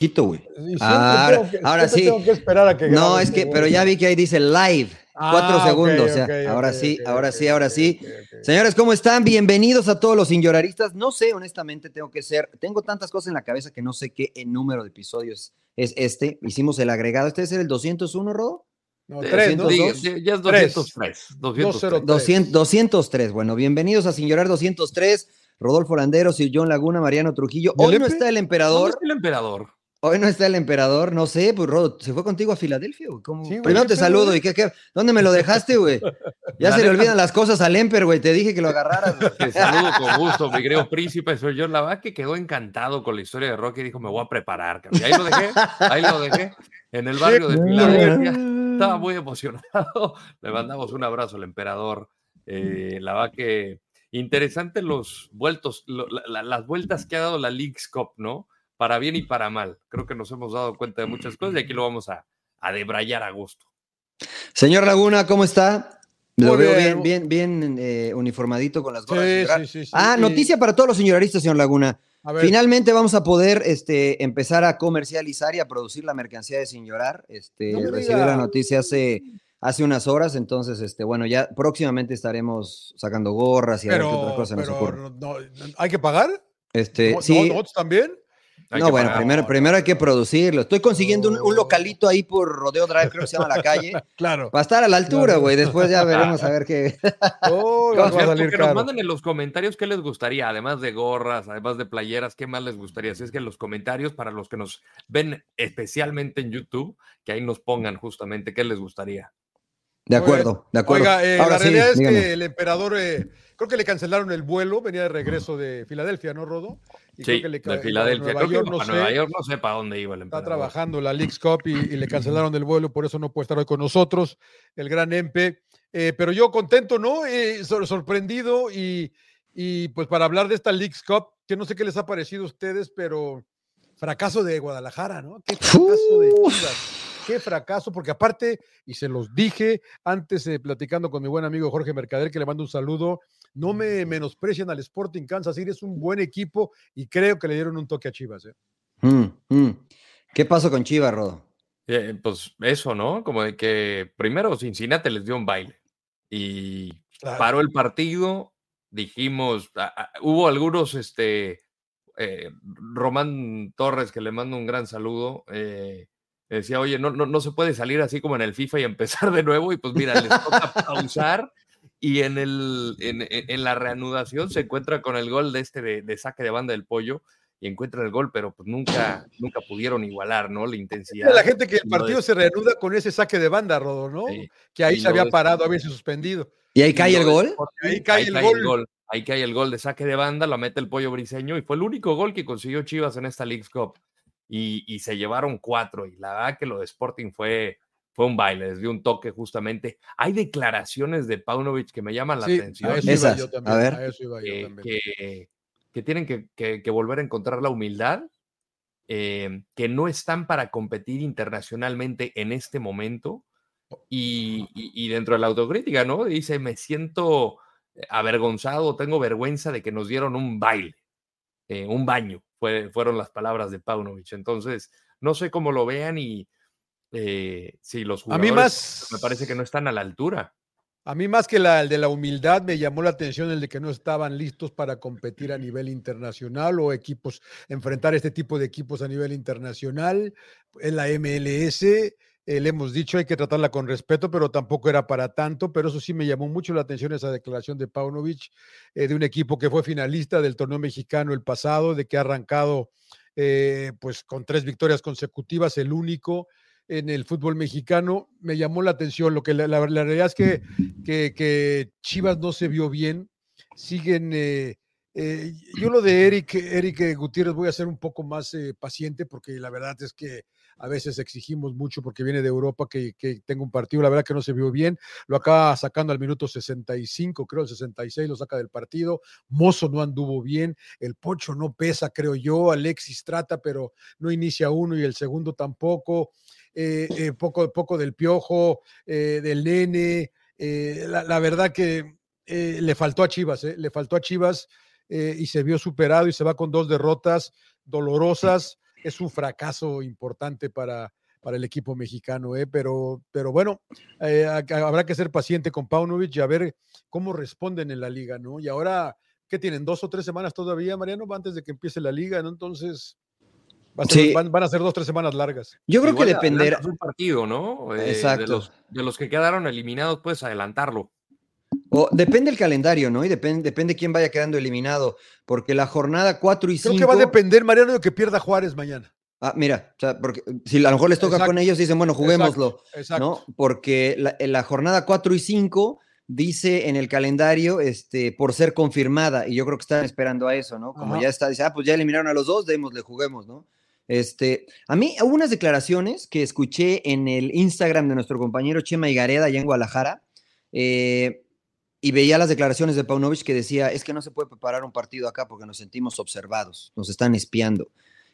Quito, güey. Ah, ahora, que- ahora sí. tengo que esperar a que No, es que, pero ya vi que ahí dice live. Ah, Cuatro segundos. o sea, ok, ahora ok, sí, ahora sí, ahora sí. ok, ok. Señores, ¿cómo están? Bienvenidos a todos los señoraristas. No sé, honestamente, tengo que ser. Tengo tantas cosas en la cabeza que no sé qué el número de episodios es este. Hicimos el agregado. ¿Este es el 201, Rodo? No, Eh, tres, ¿no? diga, dos, ya es tres. 203. 203. 200, 203. Bueno, bienvenidos a Sin Llorar 203. Rodolfo Landeros y John Laguna, Mariano Trujillo. ¿Y el Hoy no está el ¿Dónde emperador. está el emperador? Hoy no está el emperador, no sé, pues Rodo, ¿se fue contigo a Filadelfia? güey? ¿Cómo? Sí, güey, Primero te saludo güey. y qué, qué, ¿dónde me lo dejaste, güey? Ya La se le olvidan las cosas al Emper, güey, te dije que lo agarraras. güey. Te saludo con gusto, mi querido príncipe. Soy John Lava, que quedó encantado con la historia de Rocky y dijo: Me voy a preparar. cabrón". Y ahí lo dejé, ahí lo dejé, en el barrio de Filadelfia. Estaba muy emocionado. Le mandamos un abrazo al emperador. Eh, interesante los vueltos, lo- la- la- las vueltas que ha dado la League's Cup, ¿no? Para bien y para mal. Creo que nos hemos dado cuenta de muchas cosas y aquí lo vamos a, a debrayar a gusto. Señor Laguna, ¿cómo está? Lo veo bien, bien. eh, uniformadito con las gorras. Sí, sí, sí, sí. Ah, noticia para todos los señoraristas, señor Laguna. A ver, Finalmente vamos a poder este, empezar a comercializar y a producir la mercancía de Sin Llorar. Este, No recibí la noticia hace, hace unas horas, entonces, este, bueno, ya próximamente estaremos sacando gorras y a ver qué otras pero, cosas nos pero ocurren. no- no- ¿hay que pagar? Este, ¿No- sí, no- ¿Nosotros también? Hay no, bueno, pagar. primero, No, primero hay que producirlo. Estoy consiguiendo un, localito ahí por Rodeo Drive, creo que se llama La Calle. Claro. Va a estar a la altura, Claro. güey. Después ya veremos a ver qué. Oh, a salir que nos manden en los comentarios qué les gustaría, además de gorras, además de playeras, qué más les gustaría. Así es que en los comentarios, para los que nos ven especialmente en YouTube, que ahí nos pongan justamente qué les gustaría. De acuerdo, de acuerdo. Oiga, eh, Ahora la sí, realidad es dígame. que el emperador, eh, creo que le cancelaron el vuelo, venía de regreso de Filadelfia, ¿no, Rodo? Y Sí, creo que le de Filadelfia. Nueva Creo que York, iba no para sé, Nueva York, no sé para dónde iba el Está emperador. trabajando la League's Cup y, y le cancelaron el vuelo, por eso no puede estar hoy con nosotros, el gran Empe. Eh, pero yo contento, ¿no? Eh, sor- sorprendido y, y pues para hablar de esta League's Cup, que no sé qué les ha parecido a ustedes, pero fracaso de Guadalajara, ¿no? Qué fracaso de Chivas. Qué fracaso, porque aparte, y se los dije antes eh, platicando con mi buen amigo Jorge Mercader, que le mando un saludo, no me menosprecian al Sporting Kansas City, es un buen equipo y creo que le dieron un toque a Chivas. ¿eh? Mm, mm. ¿Qué pasó con Chivas, Rodo? Eh, pues eso, ¿no? Como de que primero Cincinnati les dio un baile y Claro. paró el partido, dijimos, a- a- hubo algunos, este, eh, Román Torres, que le mando un gran saludo, eh, decía, oye, no, no, no se puede salir así como en el FIFA y empezar de nuevo, y pues mira, les toca pausar, y en, el, en, la reanudación se encuentra con el gol de este de, de saque de banda del pollo, y encuentran el gol, pero pues nunca, nunca pudieron igualar, ¿no? La intensidad. La gente que el partido se reanuda con ese saque de banda, Rodo, ¿no? Sí, Que ahí y se había de parado, había suspendido. ¿Y ahí cae el gol? Sporting, Ahí cae el gol. Ahí cae el gol de saque de banda, lo mete el pollo briseño y fue el único gol que consiguió Chivas en esta League's Cup. Y, y se llevaron cuatro. Y la verdad que lo de Sporting fue, fue un baile, les dio un toque justamente. Hay declaraciones de Paunovic que me llaman la Sí, atención. a eso iba Esas, yo a también. ver. A eso iba yo eh, también. que, que tienen que, que- que volver a encontrar la humildad, eh, que no están para competir internacionalmente en este momento. Y, y- y dentro de la autocrítica, ¿no? Dice, me siento avergonzado, tengo vergüenza de que nos dieron un baile, eh, un baño, fue- fueron las palabras de Paunovic. Entonces, no sé cómo lo vean y eh, si los A mí jugadores más- me parece que no están a la altura. A mí más que la, el de la humildad me llamó la atención el de que no estaban listos para competir a nivel internacional o equipos, enfrentar este tipo de equipos a nivel internacional, en la MLS. Le hemos dicho, hay que tratarla con respeto, pero tampoco era para tanto. Pero eso sí me llamó mucho la atención esa declaración de Paunovic, de un equipo que fue finalista del torneo mexicano el pasado, de que ha arrancado pues con tres victorias consecutivas, el único en el fútbol mexicano. Me llamó la atención. Lo que la, realidad es que, que, Chivas no se vio bien. Siguen. Eh, eh, yo lo de Eric, Eric Gutiérrez voy a ser un poco más eh, paciente porque la verdad es que a veces exigimos mucho porque viene de Europa que, que tenga un partido, la verdad que no se vio bien, lo acaba sacando al minuto 65, creo el 66 lo saca del partido, Mozo no anduvo bien, el Pocho no pesa, creo yo, Alexis trata, pero no inicia uno y el segundo tampoco, eh, eh, poco, poco del piojo, eh, del nene. La, verdad que le faltó a Chivas, le faltó a Chivas y se vio superado y se va con dos derrotas dolorosas. Es un fracaso importante para, para el equipo mexicano, pero, pero bueno, habrá que ser paciente con Paunovic y a ver cómo responden en la liga, ¿no? Y ahora, ¿qué tienen? ¿Dos o tres semanas todavía, Mariano, antes de que empiece la liga, ¿no? Entonces, van, a ser dos, tres semanas largas. Yo creo que dependerá. un partido, ¿no? Eh, Exacto. De los, que quedaron eliminados, puedes adelantarlo. O depende el calendario, ¿no? Y depende, depende quién vaya quedando eliminado. Porque la jornada 4 y 5. Creo que va a depender, Mariano, de que pierda Juárez mañana. Ah, mira, o sea, porque si a lo mejor les toca con ellos, dicen, bueno, juguémoslo. Exacto, ¿no? Porque la, la jornada 4 y 5 dice en el calendario este, por ser confirmada, y yo creo que están esperando a eso, ¿no? Como ya está, dice, ah, pues ya eliminaron a los dos, démosle, juguemos, ¿no? Este, a mí hubo unas declaraciones que escuché en el Instagram de nuestro compañero Chema Igareda allá en Guadalajara, eh, y veía las declaraciones de Paunovic que decía, es que no se puede preparar un partido acá porque nos sentimos observados, nos están espiando.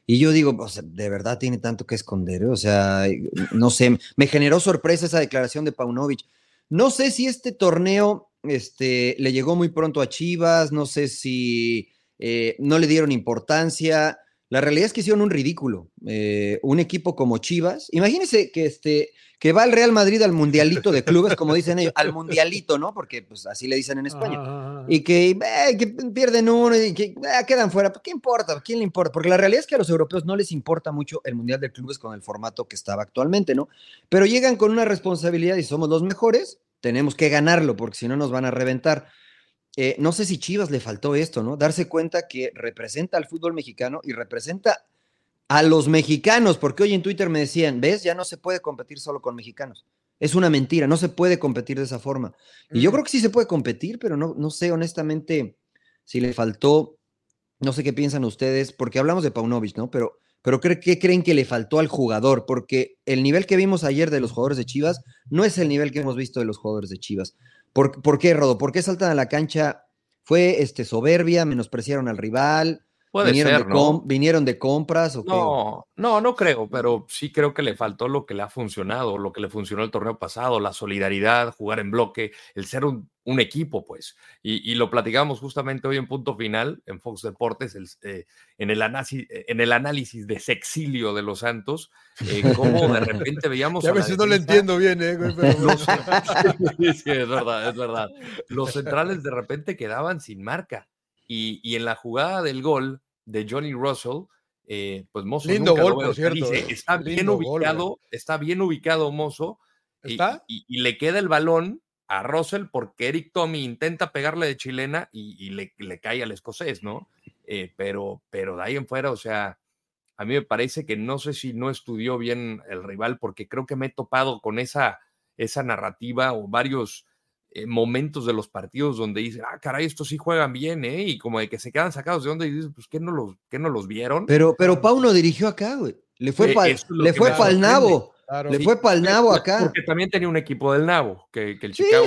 Y yo digo, de verdad tiene tanto que esconder, o sea, no sé, me generó sorpresa esa declaración de Paunovic. No sé si este torneo este, le llegó muy pronto a Chivas, no sé si eh, no le dieron importancia, la realidad es que hicieron un ridículo. Eh, un equipo como Chivas, imagínense que, este, que va el Real Madrid al mundialito de clubes, como dicen ellos, al mundialito, ¿no? Porque pues así le dicen en España. Y que, eh, que, pierden uno y que eh, quedan fuera. ¿Qué importa? ¿Quién le importa? Porque la realidad es que a los europeos no les importa mucho el mundial de clubes con el formato que estaba actualmente, ¿no? Pero llegan con una responsabilidad y somos los mejores, tenemos que ganarlo porque si no nos van a reventar. Eh, no sé si Chivas le faltó esto, ¿no? Darse cuenta que representa al fútbol mexicano y representa a los mexicanos, porque hoy en Twitter me decían, ves, ya no se puede competir solo con mexicanos. Es una mentira, no se puede competir de esa forma. Y yo creo que sí se puede competir, pero no, no sé honestamente si le faltó, no sé qué piensan ustedes, porque hablamos de Paunovic, ¿no? Pero, pero ¿qué creen que le faltó al jugador? Porque el nivel que vimos ayer de los jugadores de Chivas no es el nivel que hemos visto de los jugadores de Chivas. ¿Por, qué, Rodo? ¿Por qué saltan a la cancha? ¿Fue este, soberbia? ¿Menospreciaron al rival? Puede ¿Vinieron, ser, de ¿no? ¿Vinieron de compras o no, No, no creo, pero sí creo que le faltó lo que le ha funcionado, lo que le funcionó el torneo pasado, la solidaridad, jugar en bloque, el ser un un equipo, pues. Y, lo platicamos justamente hoy en punto final en Fox Deportes, eh, en, el análisis, en el análisis de Sexilio de los Santos, eh, cómo de repente veíamos. a, veces no lo entiendo bien, ¿eh? sí, es verdad, es verdad. Los centrales de repente quedaban sin marca. Y, en la jugada del gol de Johnny Russell, pues Mozo. Lindo gol, por cierto. está bien ubicado, está bien ubicado Mozo. y le queda el balón a Russell porque Eric Tommy intenta pegarle de chilena y, le, cae al escocés, ¿no? Eh, pero, pero de ahí en fuera, o sea, a mí me parece que no sé si no estudió bien el rival porque creo que me he topado con esa, esa narrativa o varios eh, momentos de los partidos donde dice, ah, caray, estos sí juegan bien, ¿eh? Y como de que se quedan sacados de donde y dices, pues, ¿qué no los, qué no los vieron? Pero, pero Pau no dirigió acá, güey. Le fue eh, le fue para el nabo. Le fue para el Nabo acá. Porque también tenía un equipo del Nabo, que, el Chicago.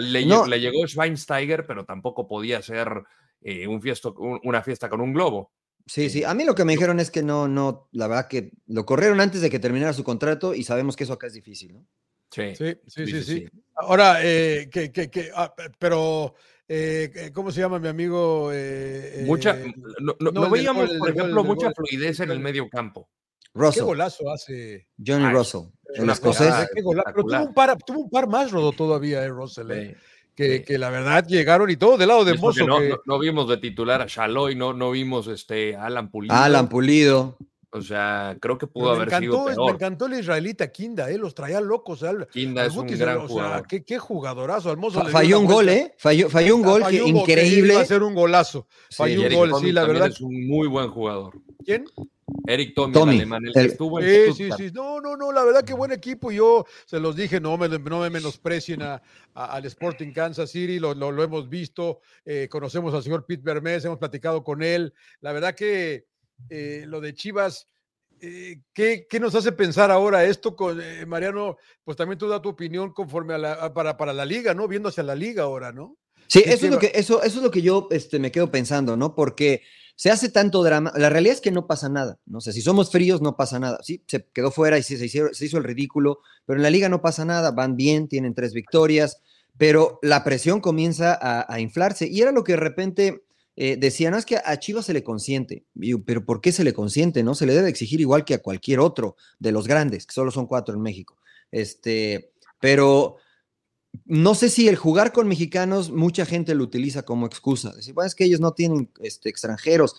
le, llegó Schweinsteiger, pero tampoco podía ser eh, un fiesto, una fiesta con un globo. Sí, sí. A mí lo que me dijeron es que no, no, la verdad que lo corrieron antes de que terminara su contrato y sabemos que eso acá es difícil, ¿no? Sí, sí, sí, sí. Ahora, eh, que, que, ah, pero, eh, ¿cómo se llama mi amigo? mucha, no, veíamos, por ejemplo, mucha fluidez en el medio campo. Russell. ¿Qué golazo hace? Johnny Russell. El escocés. Pero tuvo un, par, tuvo un par más, Rodo, todavía, eh, Russell. Eh, que, que, la verdad llegaron y todo del lado de Mozo. No, no, vimos de titular a Shaloy, no, no vimos este Alan Pulido. Alan Pulido. O sea, creo que pudo haber sido peor. Me encantó el israelita Kinda, ¿eh? los traía locos. O Kinda es un gran jugador. qué, qué, jugadorazo. falló un gol, ¿eh? Falló, falló un gol increíble. Va a ser un golazo. Falló un gol, sí, la verdad. Es un muy buen jugador. ¿Quién? Eric Tommy, el alemán, el, que estuvo en Sí, sí, sí. No, no, no, la verdad que buen equipo. Yo se los dije, no me, no me menosprecien a, al Sporting Kansas City, lo, lo, hemos visto, eh, conocemos al señor Pete Bermés, hemos platicado con él. La verdad que eh, lo de Chivas, eh, ¿qué, ¿qué, nos hace pensar ahora esto con Mariano? Pues también tú da tu opinión conforme a la, para, para la liga, ¿no? Viendo hacia la liga ahora, ¿no? Sí, eso es, lo que, eso, eso es lo que yo este, me quedo pensando, ¿no? Porque se hace tanto drama. La realidad es que no pasa nada. No sé, si somos fríos, no pasa nada. Sí, se quedó fuera y se, se, hizo, el ridículo, pero en la liga no pasa nada. Van bien, tienen tres victorias, pero la presión comienza a, inflarse. Y era lo que de repente eh, decían, es que a Chivas se le consiente. pero ¿por qué se le consiente? No se le debe exigir igual que a cualquier otro de los grandes, que solo son cuatro en México. Este, pero no sé si el jugar con mexicanos, mucha gente lo utiliza como excusa. Decir, bueno, es que ellos no tienen este, extranjeros.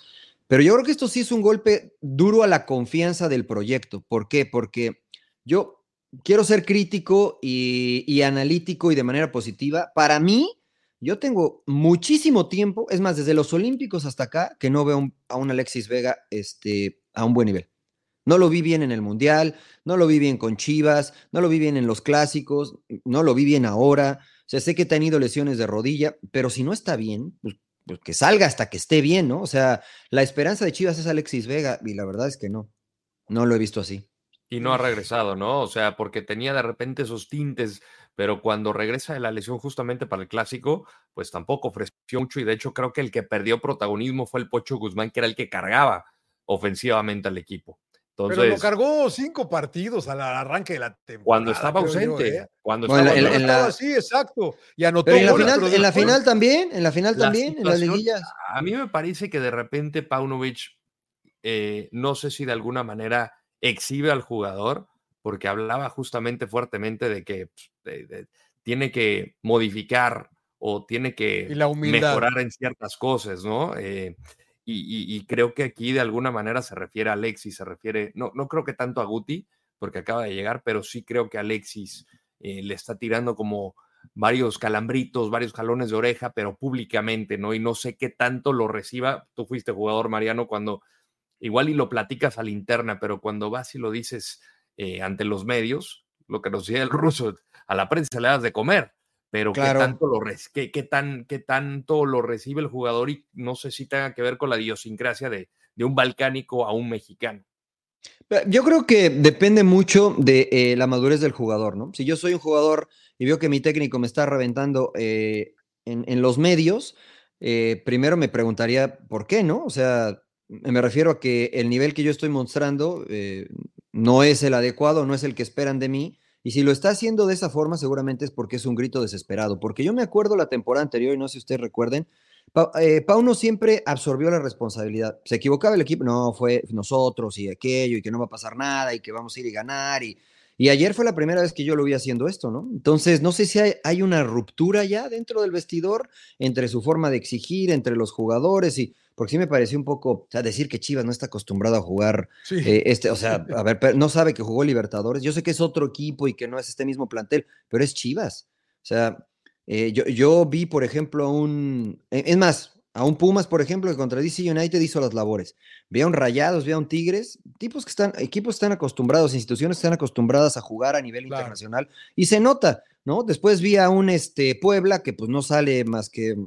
Pero yo creo que esto sí es un golpe duro a la confianza del proyecto. ¿Por qué? Porque yo quiero ser crítico y, analítico y de manera positiva. Para mí, yo tengo muchísimo tiempo, es más, desde los Olímpicos hasta acá, que no veo a un Alexis Vega este, a un buen nivel. No lo vi bien en el Mundial, no lo vi bien con Chivas, no lo vi bien en los clásicos, no lo vi bien ahora. O sea, sé que ha tenido lesiones de rodilla, pero si no está bien, pues, pues, que salga hasta que esté bien, ¿no? O sea, la esperanza de Chivas es Alexis Vega y la verdad es que no, no lo he visto así. Y no ha regresado, ¿no? O sea, porque tenía de repente esos tintes, pero cuando regresa de la lesión justamente para el clásico, pues tampoco ofreció mucho y de hecho creo que el que perdió protagonismo fue el Pocho Guzmán, que era el que cargaba ofensivamente al equipo. Pero lo cargó cinco partidos al arranque de la temporada. Cuando estaba ausente. ¿eh? Cuando estaba, en, la... Sí, exacto. Y anotó en, la final, en la final también, en la final también, en las liguillas. A mí me parece que de repente Paunovic, eh, no sé si de alguna manera exhibe al jugador, porque hablaba justamente fuertemente de que pues, tiene que modificar o tiene que mejorar en ciertas cosas, ¿no? Eh, y, creo que aquí de alguna manera se refiere a Alexis, se refiere, no, no creo que tanto a Guti, porque acaba de llegar, pero sí creo que Alexis eh, le está tirando como varios calambritos, varios jalones de oreja, pero públicamente, ¿no? Y no sé qué tanto lo reciba. Tú fuiste jugador, Mariano, cuando igual y lo platicas a la interna, pero cuando vas y lo dices eh, ante los medios, lo que nos decía el ruso, a la prensa le das de comer pero ¿qué, tanto lo qué, qué, tan, qué tanto lo recibe el jugador y no sé si tenga que ver con la idiosincrasia de, de un balcánico a un mexicano. Yo creo que depende mucho de eh, la madurez del jugador, ¿no? Si yo soy un jugador y veo que mi técnico me está reventando eh, en, en, los medios, eh, primero me preguntaría por qué, ¿no? O sea, me refiero a que el nivel que yo estoy mostrando no es el adecuado, no es el que esperan de mí y si lo está haciendo de esa forma, seguramente es porque es un grito desesperado. Porque yo me acuerdo la temporada anterior, y no sé si ustedes recuerden, eh, Pauno siempre absorbió la responsabilidad. Se equivocaba el equipo, no, fue nosotros y aquello, y que no va a pasar nada, y que vamos a ir y ganar. Y, y ayer fue la primera vez que yo lo vi haciendo esto, ¿no? Entonces, no sé si hay, una ruptura ya dentro del vestidor entre su forma de exigir, entre los jugadores y porque sí me pareció un poco, o sea, decir que Chivas no está acostumbrado a jugar, eh, este, o sea, a ver, no sabe que jugó Libertadores, yo sé que es otro equipo y que no es este mismo plantel, pero es Chivas, o sea, eh, yo, yo, vi, por ejemplo, un, e, es más, a un Pumas, por ejemplo, que contra DC United hizo las labores. Vi a un Rayados, vi a un Tigres, tipos que están, equipos están acostumbrados, instituciones están acostumbradas a jugar a nivel internacional y se nota, ¿no? Después vi a un este, Puebla que pues no sale más que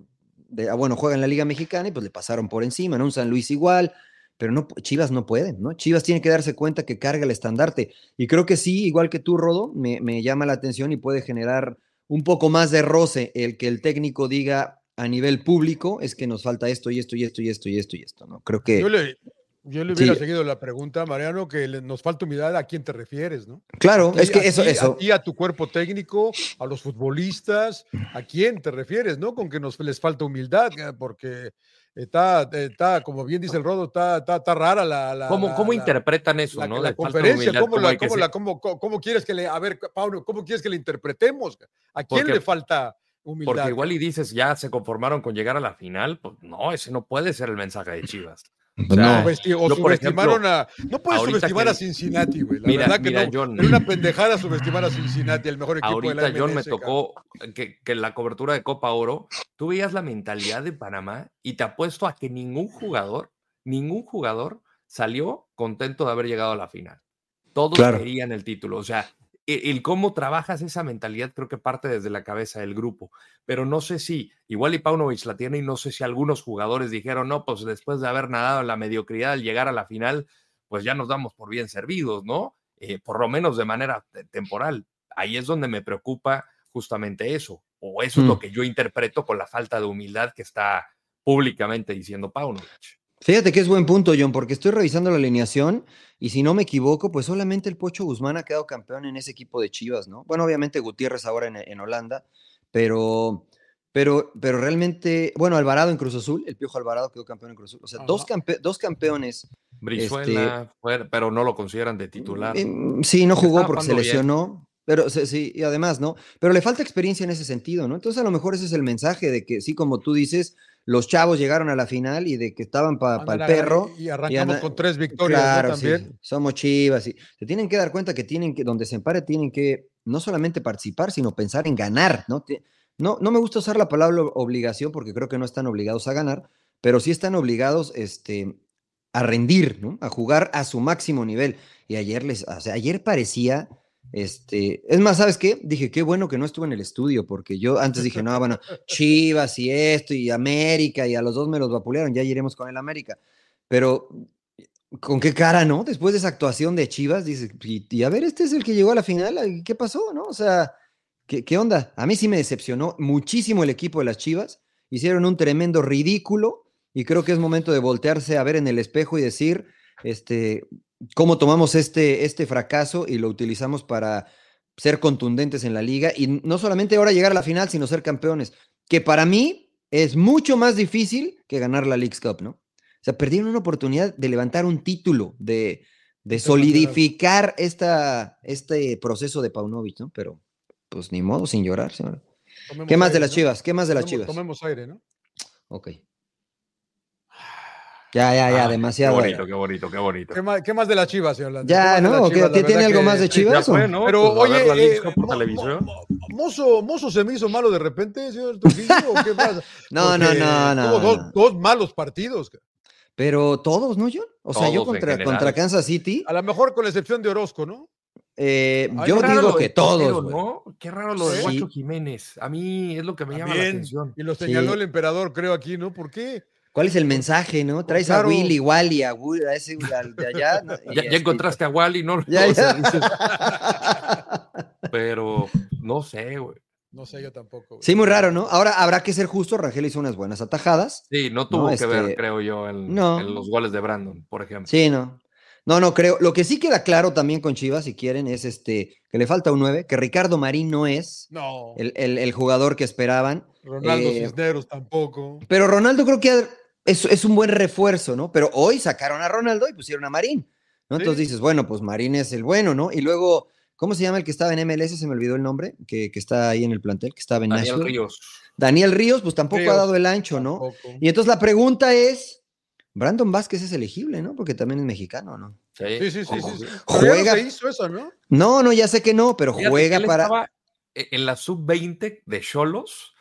Ah, bueno, juega en la Liga Mexicana y pues le pasaron por encima, ¿no? Un San Luis igual, pero no, Chivas no pueden, ¿no? Chivas tiene que darse cuenta que carga el estandarte. Y creo que sí, igual que tú, Rodo, me, llama la atención y puede generar un poco más de roce el que el técnico diga a nivel público es que nos falta esto y esto y esto y esto y esto y esto, ¿no? Creo que... hubiera seguido la pregunta, Mariano, que nos falta humildad a quién te refieres, ¿no? Claro, es que eso, eso. A a tu cuerpo técnico, a los futbolistas, ¿a quién te refieres, no? Con que nos les falta humildad, eh, porque está, está como bien dice el Rodo, está, está, rara la. ¿Cómo, cómo interpretan eso, no? La, conferencia, ¿cómo, cómo, quieres que le. A ver, Pablo, ¿cómo quieres que le interpretemos? ¿A quién le falta humildad? Porque igual y dices, ya se conformaron con llegar a la final, pues no, ese no puede ser el mensaje de Chivas. No, o subestimaron a. No puedes subestimar a Cincinnati, güey. La verdad que no. John, una pendejada subestimar a Cincinnati, el mejor equipo de la MLS. John me tocó que, que, la cobertura de Copa Oro, tú veías la mentalidad de Panamá y te apuesto a que ningún jugador, ningún jugador salió contento de haber llegado a la final. Todos querían el título. O sea, el, cómo trabajas esa mentalidad creo que parte desde la cabeza del grupo, pero no sé si, igual y Paunovic la tiene y no sé si algunos jugadores dijeron, no, pues después de haber nadado en la mediocridad al llegar a la final, pues ya nos damos por bien servidos, ¿no? Eh, por lo menos de manera temporal. Ahí es donde me preocupa justamente eso, o eso es lo mm. que yo interpreto con la falta de humildad que está públicamente diciendo Paunovic. Fíjate que es buen punto, John, porque estoy revisando la alineación y si no me equivoco, pues solamente el Pocho Guzmán ha quedado campeón en ese equipo de Chivas, ¿no? Bueno, obviamente Gutiérrez ahora en, Holanda, pero, pero, pero realmente, bueno, Alvarado en Cruz Azul, el Piojo Alvarado quedó campeón en Cruz Azul. O sea, dos, dos campeones. Brizuela, este, pero no lo consideran de titular. Em, sí, no jugó porque se lesionó. Pero sí, y además, ¿no? Pero le falta experiencia en ese sentido, ¿no? Entonces a lo mejor ese es el mensaje de que sí, como tú dices, los chavos llegaron a la final y de que estaban para el perro. Y arrancamos con tres victorias claro, también. somos chivas. Y se tienen que dar cuenta que tienen que, donde se empare, tienen que no solamente participar, sino pensar en ganar, ¿no? No, no me gusta usar la palabra obligación porque creo que no están obligados a ganar, pero sí están obligados este, a rendir, ¿no? A jugar a su máximo nivel. Y ayer les, o sea, ayer parecía este, es más, ¿sabes qué? Dije, qué bueno que no estuve en el estudio, porque yo antes dije, no, bueno, Chivas y esto y América, y a los dos me los vapulearon, ya iremos con el América. Pero, ¿con qué cara, no? Después de esa actuación de Chivas, dice, y, a ver, este es el que llegó a la final, ¿qué pasó, no? O sea, ¿qué, ¿qué onda? A mí sí me decepcionó muchísimo el equipo de las Chivas, hicieron un tremendo ridículo, y creo que es momento de voltearse a ver en el espejo y decir, este, cómo tomamos este, este fracaso y lo utilizamos para ser contundentes en la liga y no solamente ahora llegar a la final, sino ser campeones, que para mí es mucho más difícil que ganar la League's Cup, ¿no? O sea, perdieron una oportunidad de levantar un título, de, de solidificar esta, este proceso de Paunovic, ¿no? Pero, pues ni modo, sin llorar, señor. ¿Qué más de las chivas? ¿Qué más de las chivas? Tomemos aire, ¿no? Ok. Ya, ya, ya, demasiado. Qué bonito, qué bonito, qué bonito. ¿Qué más, de las chivas, señor Ya, ¿no? ¿Tiene algo más de chivas? Pero, pues, oye, eh, mozo, mozo se me hizo malo de repente, señor Trujillo, ¿o qué pasa? no, no, no, no. Tuvo dos, dos, malos partidos. Pero todos, ¿no, John? O sea, yo contra, contra Kansas City. A lo mejor con la excepción de Orozco, ¿no? Eh, yo digo que todos. ¿no? Qué raro lo de Guacho Jiménez. A mí es lo que me llama la atención. Y lo señaló el emperador, creo, aquí, ¿no? ¿Por qué? ¿Cuál es el mensaje, no? Traes a Willy, Wally, a, a ese de allá. ya, encontraste a Wally, ¿no? Pero no sé, güey. No sé, yo tampoco. Sí, muy raro, ¿no? Ahora habrá que ser justo. Rangel hizo unas buenas atajadas. Sí, no tuvo que ver, este, creo yo, en, los goles de Brandon, por ejemplo. Sí, no. No, no creo. Lo que sí queda claro también con Chivas, si quieren, es este que le falta un 9, que Ricardo Marín no es El, jugador que esperaban. Ronaldo eh, Cisneros tampoco. Pero Ronaldo creo que es, un buen refuerzo, ¿no? Pero hoy sacaron a Ronaldo y pusieron a Marín, ¿no? Entonces dices, bueno, pues Marín es el bueno, ¿no? Y luego, ¿cómo se llama el que estaba en MLS? Se me olvidó el nombre, que, está ahí en el plantel, que estaba en Daniel Ríos. Daniel Ríos, pues tampoco ha dado el ancho, ¿no? Y entonces la pregunta es, Brandon Vázquez es elegible, ¿no? Porque también es mexicano, ¿no? Sí, sí, sí. sí, Juega. se hizo eso, ¿no? No, no, ya sé que no, pero juega para. Estaba e, en la sub-20 de Cholos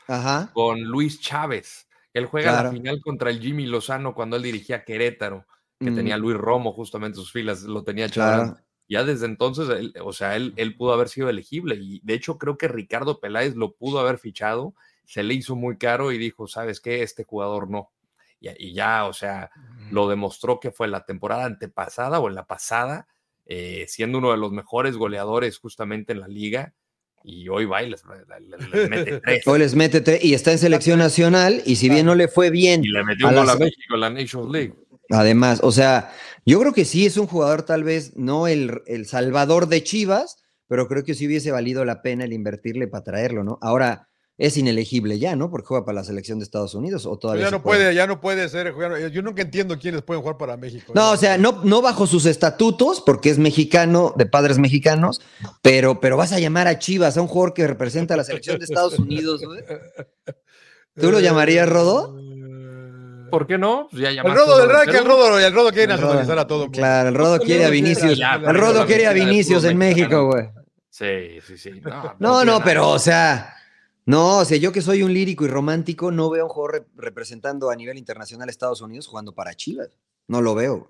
con Luis Chávez. Él juega la final contra el Jimmy Lozano cuando él dirigía Querétaro, que tenía mm. Luis Romo justamente en sus filas, lo tenía claro. Ya desde entonces, o sea, él, él pudo haber sido elegible y de hecho creo que Ricardo Peláez lo pudo haber fichado, se le hizo muy caro y dijo, ¿sabes qué? Este jugador no. Y, ya, o sea, lo demostró que fue la temporada antepasada o en la pasada, eh, siendo uno de los mejores goleadores justamente en la liga y hoy va y les, mete tres. Hoy les mete tres y está en selección nacional y si bien no le fue bien. Y le metió un gol a México en la Nations League. Además, o sea, yo creo que sí es un jugador tal vez no el, el salvador de Chivas, pero creo que sí hubiese valido la pena el invertirle para traerlo, ¿no? Ahora, es inelegible ya, ¿no? Porque juega para la selección de Estados Unidos o todavía. Ya no puede, ya no puede ser. Yo nunca entiendo quiénes pueden jugar para México. No, o sea, no, no bajo sus estatutos, porque es mexicano, de padres mexicanos, pero, pero vas a llamar a Chivas, a un jugador que representa a la selección de Estados Unidos, ¿Tú lo llamarías, Rodo? ¿por qué no? Pues el Rodo, del que el Rodo, el Rodo quiere nacionalizar a todo. Claro, el Rodo quiere a Vinicius. El Rodo quiere a Vinicius en México, güey. Sí, sí, sí. No, no, pero, o sea, no, o sea, yo que soy un lírico y romántico, no veo un jugador representando a nivel internacional a Estados Unidos jugando para Chivas. No lo veo.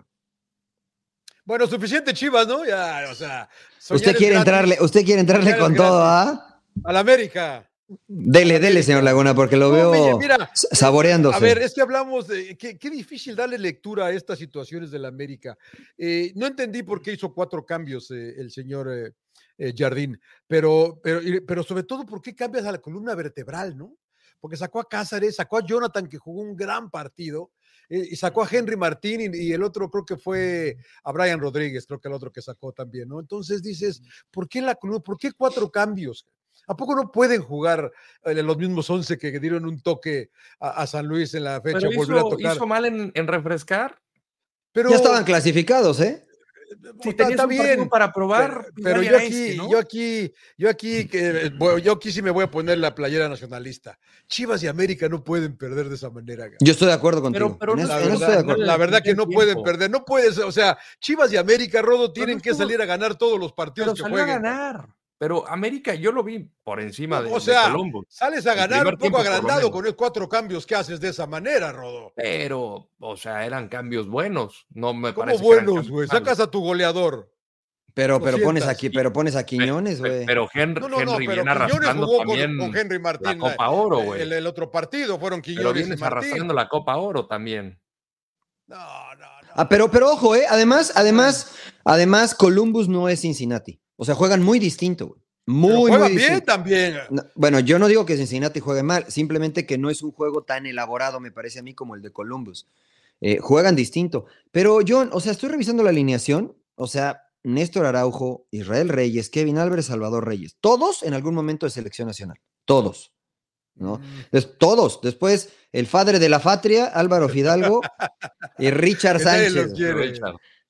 Bueno, suficiente Chivas, ¿no? Ya, o sea. Usted quiere entrarle, usted quiere entrarle con todo, ¿ah? A la América. Dele, dele, señor Laguna, porque lo veo saboreándose. A ver, es que hablamos de. Qué, difícil darle lectura a estas situaciones de la América. Eh, no entendí por qué hizo cuatro cambios eh, el señor eh, eh, Jardín, pero, pero, pero sobre todo, ¿por qué cambias a la columna vertebral, no? Porque sacó a Cázares, sacó a Jonathan, que jugó un gran partido, eh, y sacó a Henry Martín, y, el otro creo que fue a Brian Rodríguez, creo que el otro que sacó también, ¿no? Entonces dices, ¿por qué la columna, por qué cuatro cambios? ¿A poco no pueden jugar eh, los mismos once que dieron un toque a, San Luis en la fecha? Pero hizo, mal en, en refrescar. Pero, ya estaban clasificados, ¿eh? Si tenías un bien para probar, pero, yo, aquí, yo aquí, yo aquí, yo aquí sí me voy a poner la playera nacionalista. Chivas y América no pueden perder de esa manera. Yo estoy de acuerdo contigo. Pero, la, verdad, que no pueden perder, no puedes, o sea, Chivas y América, Rodo, tienen que salir a ganar todos los partidos que jueguen. A ganar. Pero América, yo lo vi por encima de, o sea, Sales a ganar un poco agrandado con los cuatro cambios que haces de esa manera, Rodo. Pero, o sea, eran cambios buenos. No me ¿Cómo parece buenos, güey? Sacas a tu goleador. Pero, pero pones aquí, pero pones a Quiñones, güey. Pero, Henry, no, no, no, Henry viene arrastrando jugó también con, Henry Martín. La Copa Oro, güey. El, otro partido fueron Quiñones pero vienes arrastrando la Copa Oro también. No, no, no. Ah, pero, pero ojo, eh. Además, además, además, Columbus no es Cincinnati. O sea, juegan muy distinto, güey. Muy, muy bien también. bueno, yo no digo que Cincinnati juegue mal, simplemente que no es un juego tan elaborado, me parece a mí, como el de Columbus. Eh, juegan distinto. Pero yo, o sea, estoy revisando la alineación, o sea, Néstor Araujo, Israel Reyes, Kevin Álvarez, Salvador Reyes, todos en algún momento de selección nacional, todos. ¿no? Mm. todos. Después, el padre de la patria, Álvaro Fidalgo y Richard Sánchez.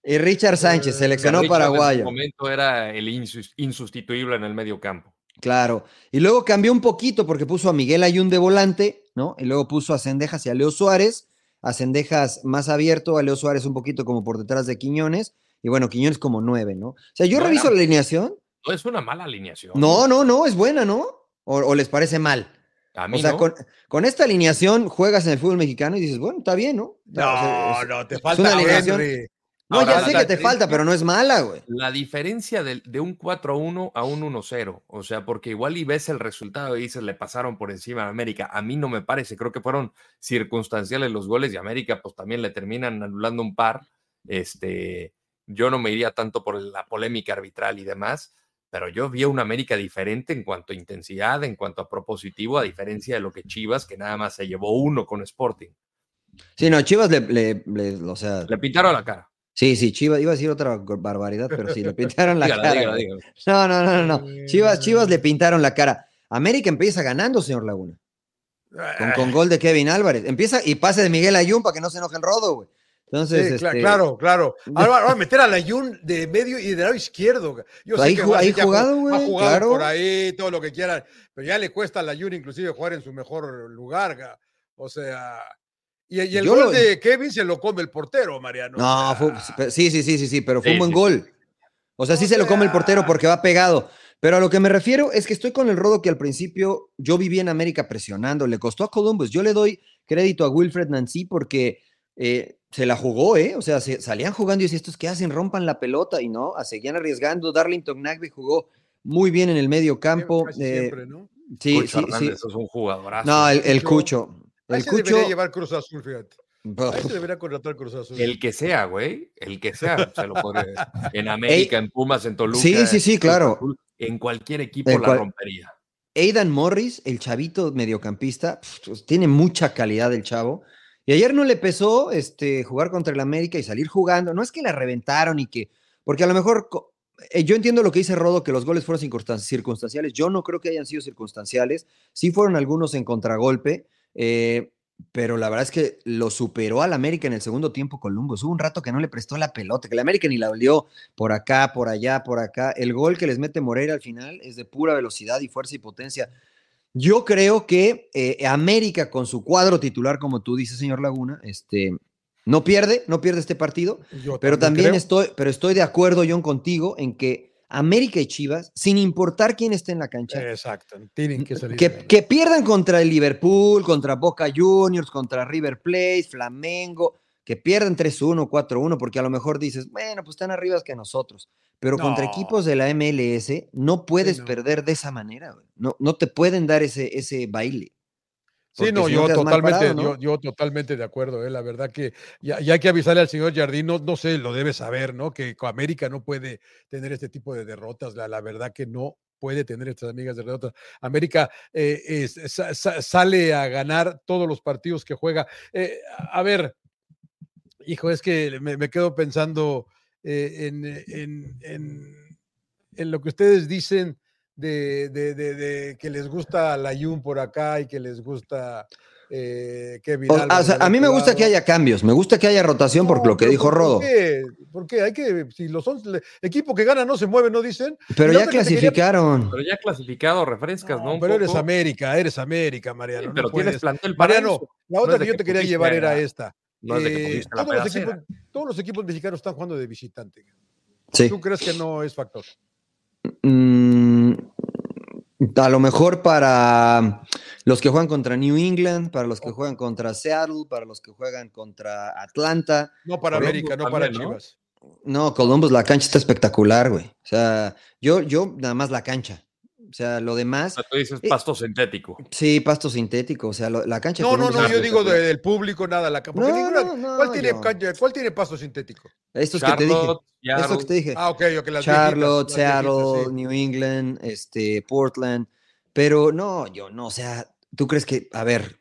Y Richard Sánchez, eh, seleccionó paraguayo. En momento era el insustituible en el medio campo. Claro. Y luego cambió un poquito porque puso a Miguel Ayun de volante, ¿no? Y luego puso a Cendejas y a Leo Suárez. A Cendejas más abierto, a Leo Suárez un poquito como por detrás de Quiñones. Y bueno, Quiñones como nueve, ¿no? O sea, yo reviso la alineación. No es una mala alineación. No, no, no, es buena, ¿no? ¿O, les parece mal? A mí o sea, no. con, con, esta alineación juegas en el fútbol mexicano y dices, bueno, está bien, ¿no? No, no, te falta una alineación. No, ya sé que te falta, pero no es mala, güey. La diferencia de, de un 4-1 a un 1-0, o sea, porque igual y ves el resultado y dices, le pasaron por encima a América. A mí no me parece, creo que fueron circunstanciales los goles y América pues también le terminan anulando un par. Este, yo no me iría tanto por la polémica arbitral y demás, pero yo vi a una América diferente en cuanto a intensidad, en cuanto a propositivo, a diferencia de lo que Chivas, que nada más se llevó uno con Sporting. Sí, no, Chivas le, le, le o sea... Le pintaron la cara. Sí, sí, Chivas, iba a decir otra barbaridad, pero sí, le pintaron la cara. No, no, no, no. Chivas, Chivas le pintaron la cara. América empieza ganando, señor Laguna. Con, gol de Kevin Álvarez. Empieza y pase de Miguel Ayun para que no se enoje el rodo, güey. Entonces, este... claro, claro. Ahora, meter al Ayun de medio y de lado izquierdo. Yo ahí, sé que ahí jugado, güey. Ha jugado por ahí, todo lo que quieran. Pero ya le cuesta al Ayun inclusive jugar en su mejor lugar. O sea, y, el gol de Kevin se lo come el portero, Mariano. No, sí, sí, sí, sí, sí, pero fue un buen gol. O sea, sí se lo come el portero porque va pegado. Pero a lo que me refiero es que estoy con el rodo que al principio yo viví en América presionando. Le costó a Columbus. Yo le doy crédito a Wilfred Nancy porque eh, se la jugó, ¿eh? O sea, salían jugando y decían, ¿estos qué hacen? Rompan la pelota y no, seguían arriesgando. Darlington Nagby jugó muy bien en el medio campo. Eh, siempre, ¿no? Sí, sí, sí. es un jugadorazo. No, el, el Cucho. El Cucho... debería llevar Cruz Azul, fíjate. Ahí se debería contratar Cruz Azul. El que sea, güey. El que sea. Se lo pone en América, en Pumas, en Toluca. Sí, sí, sí, claro. En cualquier equipo la rompería. Aidan Morris, el chavito mediocampista, pues, tiene mucha calidad el chavo. Y ayer no le pesó este, jugar contra el América y salir jugando. No es que la reventaron y que. Porque a lo mejor. Eh, yo entiendo lo que dice Rodo, que los goles fueron circunstanciales. Yo no creo que hayan sido circunstanciales. Sí fueron algunos en contragolpe. Eh, pero la verdad es que lo superó al América en el segundo tiempo Columbus. Hubo un rato que no le prestó la pelota, que el América ni la olió por acá, por allá, por acá. El gol que les mete Moreira al final es de pura velocidad y fuerza y potencia. Yo creo que eh, América con su cuadro titular, como tú dices, señor Laguna, este, no pierde, no pierde este partido, pero también estoy, pero estoy de acuerdo, John, contigo en que América y Chivas, sin importar quién esté en la cancha, Exacto, tienen que salir. Que, pierdan contra el Liverpool, contra Boca Juniors, contra River Plate, Flamengo, que pierdan 3-1, 4-1, porque a lo mejor dices, bueno, pues están arriba que nosotros. Pero contra equipos de la MLS no puedes perder de esa manera. No, no te pueden dar ese, ese baile. Sí, no, yo totalmente, Yo, totalmente de acuerdo, eh, la verdad que ya, hay que avisarle al señor Jardín, no, no sé, lo debe saber, ¿no? Que América no puede tener este tipo de derrotas, la, la verdad que no puede tener estas amigas de derrotas. América eh, sale a ganar todos los partidos que juega. Eh, a ver, hijo, es que me, me quedo pensando en, en, en, en, lo que ustedes dicen de, de, de, que les gusta la Jun por acá y que les gusta eh, Kevin. a mí me gusta que haya cambios, me gusta que haya rotación por lo que dijo Rodo. ¿por qué? Hay que, si los equipo que gana no se mueve, ¿no dicen? Pero ya clasificaron. Pero ya clasificado, refrescas, ¿no? pero eres América, eres América, Mariano. pero tienes plantel para Mariano, la otra que yo te quería llevar era esta. Eh, todos, los equipos, todos, los equipos, mexicanos están jugando de visitante. ¿Tú crees que no es factor? Mm, a lo mejor para los que juegan contra New England, para los que juegan contra Seattle, para los que juegan contra Atlanta. No para América, no para Chivas. No, Columbus, la cancha está espectacular, güey. O sea, yo, yo nada más la cancha. O sea, lo demás. O sea, tú dices eh, pasto sintético. Sí, pasto sintético. O sea, la cancha. No, no, no, yo digo del público, nada. La, porque ¿cuál, tiene, ¿Cuál tiene pasto sintético? Estos que te dije. Estos que te dije. Ah, ok, ok. Las Charlotte, Seattle, New England, este, Portland. Pero no, yo no, o sea, ¿tú crees que, a ver,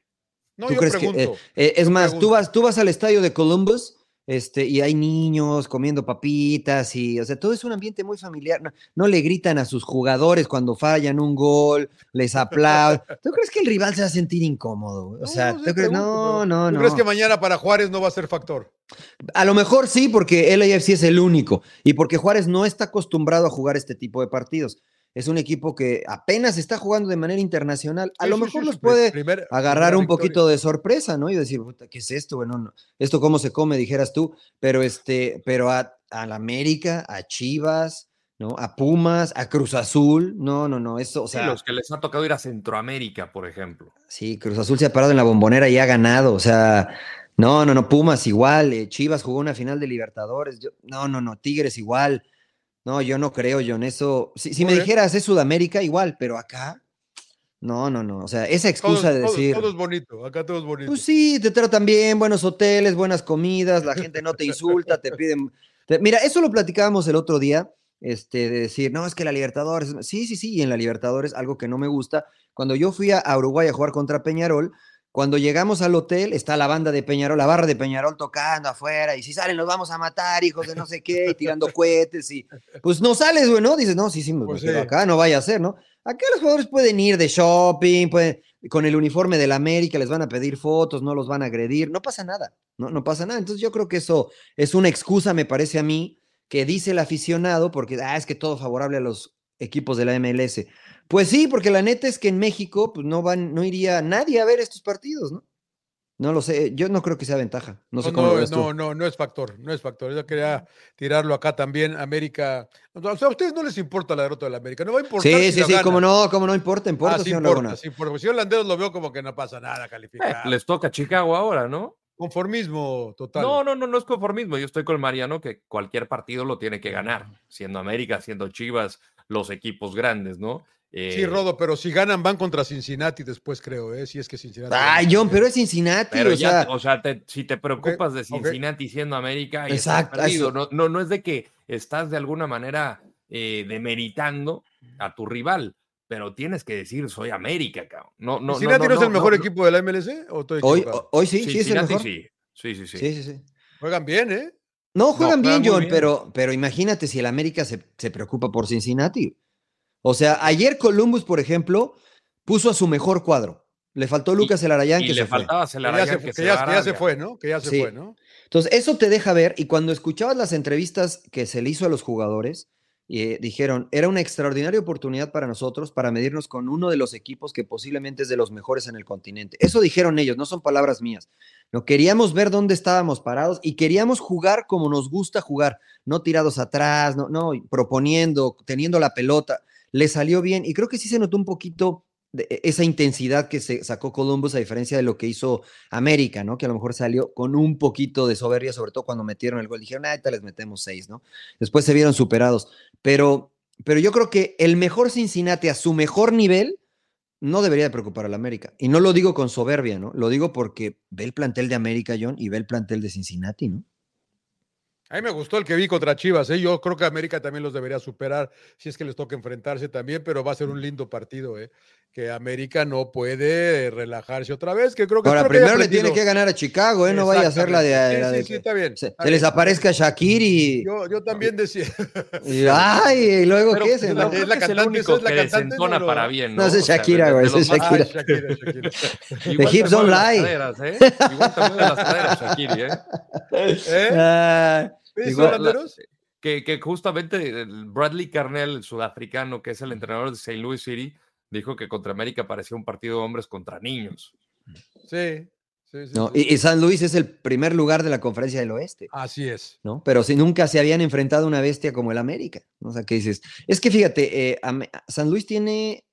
no, ¿tú yo crees pregunto, que, eh, eh, es más, tú vas, tú vas al estadio de Columbus este, y hay niños comiendo papitas y, o sea, todo es un ambiente muy familiar. No, le gritan a sus jugadores cuando fallan un gol, les aplauden. ¿Tú crees que el rival se va a sentir incómodo? O sea, no, ¿tú crees? no, no, ¿tú crees que mañana para Juárez no va a ser factor? A lo mejor sí, porque el AFC es el único y porque Juárez no está acostumbrado a jugar este tipo de partidos es un equipo que apenas está jugando de manera internacional. A lo mejor los puede agarrar un poquito de sorpresa, ¿no? Y decir, ¿qué es esto? Bueno, esto cómo se come, dijeras tú, pero este, pero a, a la América, a Chivas, ¿no? A Pumas, a Cruz Azul, no, no, no, eso, o sea. los que les ha tocado ir a Centroamérica, por ejemplo. Sí, Cruz Azul se ha parado en la bombonera y ha ganado, o sea, no, no, no, Pumas igual, eh, Chivas jugó una final de Libertadores, no, no, no, Tigres igual. No, yo no creo, John. Eso, si, me dijeras es Sudamérica, igual, pero acá, no, no, no. O sea, esa excusa de decir. Todo, es bonito, acá todo es bonito. Pues sí, te tratan bien, buenos hoteles, buenas comidas, la gente no te insulta, te piden. mira, eso lo platicábamos el otro día, este, de decir, no, es que la Libertadores. Sí, sí, sí, y en la Libertadores, algo que no me gusta. Cuando yo fui a Uruguay a jugar contra Peñarol, cuando llegamos al hotel, está la banda de Peñarol, la barra de Peñarol tocando afuera, y si salen los vamos a matar, hijos de no sé qué, y tirando cohetes, y pues no sales, güey, ¿no? Dices, no, sí, sí, pues acá no vaya a ser, ¿no? Acá los jugadores pueden ir de shopping, pueden, con el uniforme de la América, les van a pedir fotos, no los van a agredir, no pasa nada, no, no pasa nada. Entonces yo creo que eso es una excusa, me parece a mí, que dice el aficionado, porque ah, es que todo favorable a los equipos de la MLS. Pues sí, porque la neta es que en México pues no van, no iría nadie a ver estos partidos, ¿no? No lo sé, yo no creo que sea ventaja. No, sé cómo no, no, no, es factor, no es factor. Yo quería tirarlo acá también. América. O sea, a ustedes no les importa la derrota de la América, no va a importar. Sí, sí, sí, como no, como no importa, importa, ah, sí importa, sí importa. Si holanderos lo veo como que no pasa nada calificar. les toca Chicago ahora, ¿no? Conformismo total. No, no, no, no es conformismo. Yo estoy con Mariano que cualquier partido lo tiene que ganar, siendo América, siendo Chivas, los equipos grandes, ¿no? Sí, eh, Rodo, pero si ganan van contra Cincinnati después, creo, ¿eh? Si es que Cincinnati. Ay, John, pero es Cincinnati. o, sea... o sea, si te preocupas de Cincinnati siendo América, Exacto, no, no, no es de que estás de alguna manera eh, demeritando a tu rival, pero tienes que decir soy América, cabrón. No, no, ¿Cincinnati no, es el mejor equipo de la MLC? hoy, hoy sí, sí es el mejor. Sí. Sí, sí, sí. sí, sí, Juegan bien, ¿eh? No, juegan bien, John, Pero, pero imagínate si el América se, se preocupa por Cincinnati. O sea, ayer Columbus, por ejemplo, puso a su mejor cuadro. Le faltó Lucas Elarayán que le se faltaba fue. Celarayán que, ya, se fue, ¿no? Que ya se fue, ¿no? Entonces, eso te deja ver, y cuando escuchabas las entrevistas que se le hizo a los jugadores, eh, dijeron, era una extraordinaria oportunidad para nosotros para medirnos con uno de los equipos que posiblemente es de los mejores en el continente. Eso dijeron ellos, no son palabras mías. No queríamos ver dónde estábamos parados y queríamos jugar como nos gusta jugar, no tirados atrás, no, no proponiendo, teniendo la pelota. Le salió bien y creo que sí se notó un poquito e, esa intensidad que se sacó Columbus a diferencia de lo que hizo América, ¿no? Que a lo mejor salió con un poquito de soberbia, sobre todo cuando metieron el gol. Dijeron, ah, les metemos seis, ¿no? Después se vieron superados. Pero, pero yo creo que el mejor Cincinnati a su mejor nivel no debería de preocupar al América. Y no lo digo con soberbia, ¿no? Lo digo porque ve el plantel de América, John, y ve el plantel de Cincinnati, ¿no? A mí me gustó el que vi contra Chivas, ¿eh? yo creo que América también los debería superar si es que les toca enfrentarse también, pero va a ser un lindo partido, ¿eh? Que América no puede relajarse otra vez, que creo que... Ahora, primero le tiene que ganar a Chicago, ¿eh? no vaya a ser la de... sí, sí, está bien. Se, les aparezca Shakir y... Yo, yo también decía... Y, ay, y luego pero, qué es, es, la, es la cantante, es la que desentona no, para bien, ¿no? No, es Shakira, güey, es Shakira. Ah, Shakira, Shakira. The hips don't lie. Caderas, ¿eh? Igual también de las caderas, Shakiri, ¿eh? ¿Eh? Ah, Igual, la, que, que, justamente Bradley Carnell, el sudafricano, que es el entrenador de St. Louis City, dijo que contra América parecía un partido de hombres contra niños. Sí. Sí, sí, ¿no? sí. Y, San Luis es el primer lugar de la conferencia del oeste. Así es. ¿no? Pero si nunca se habían enfrentado a una bestia como el América. ¿no? O sea, ¿qué dices? Es que fíjate, eh, San Luis tiene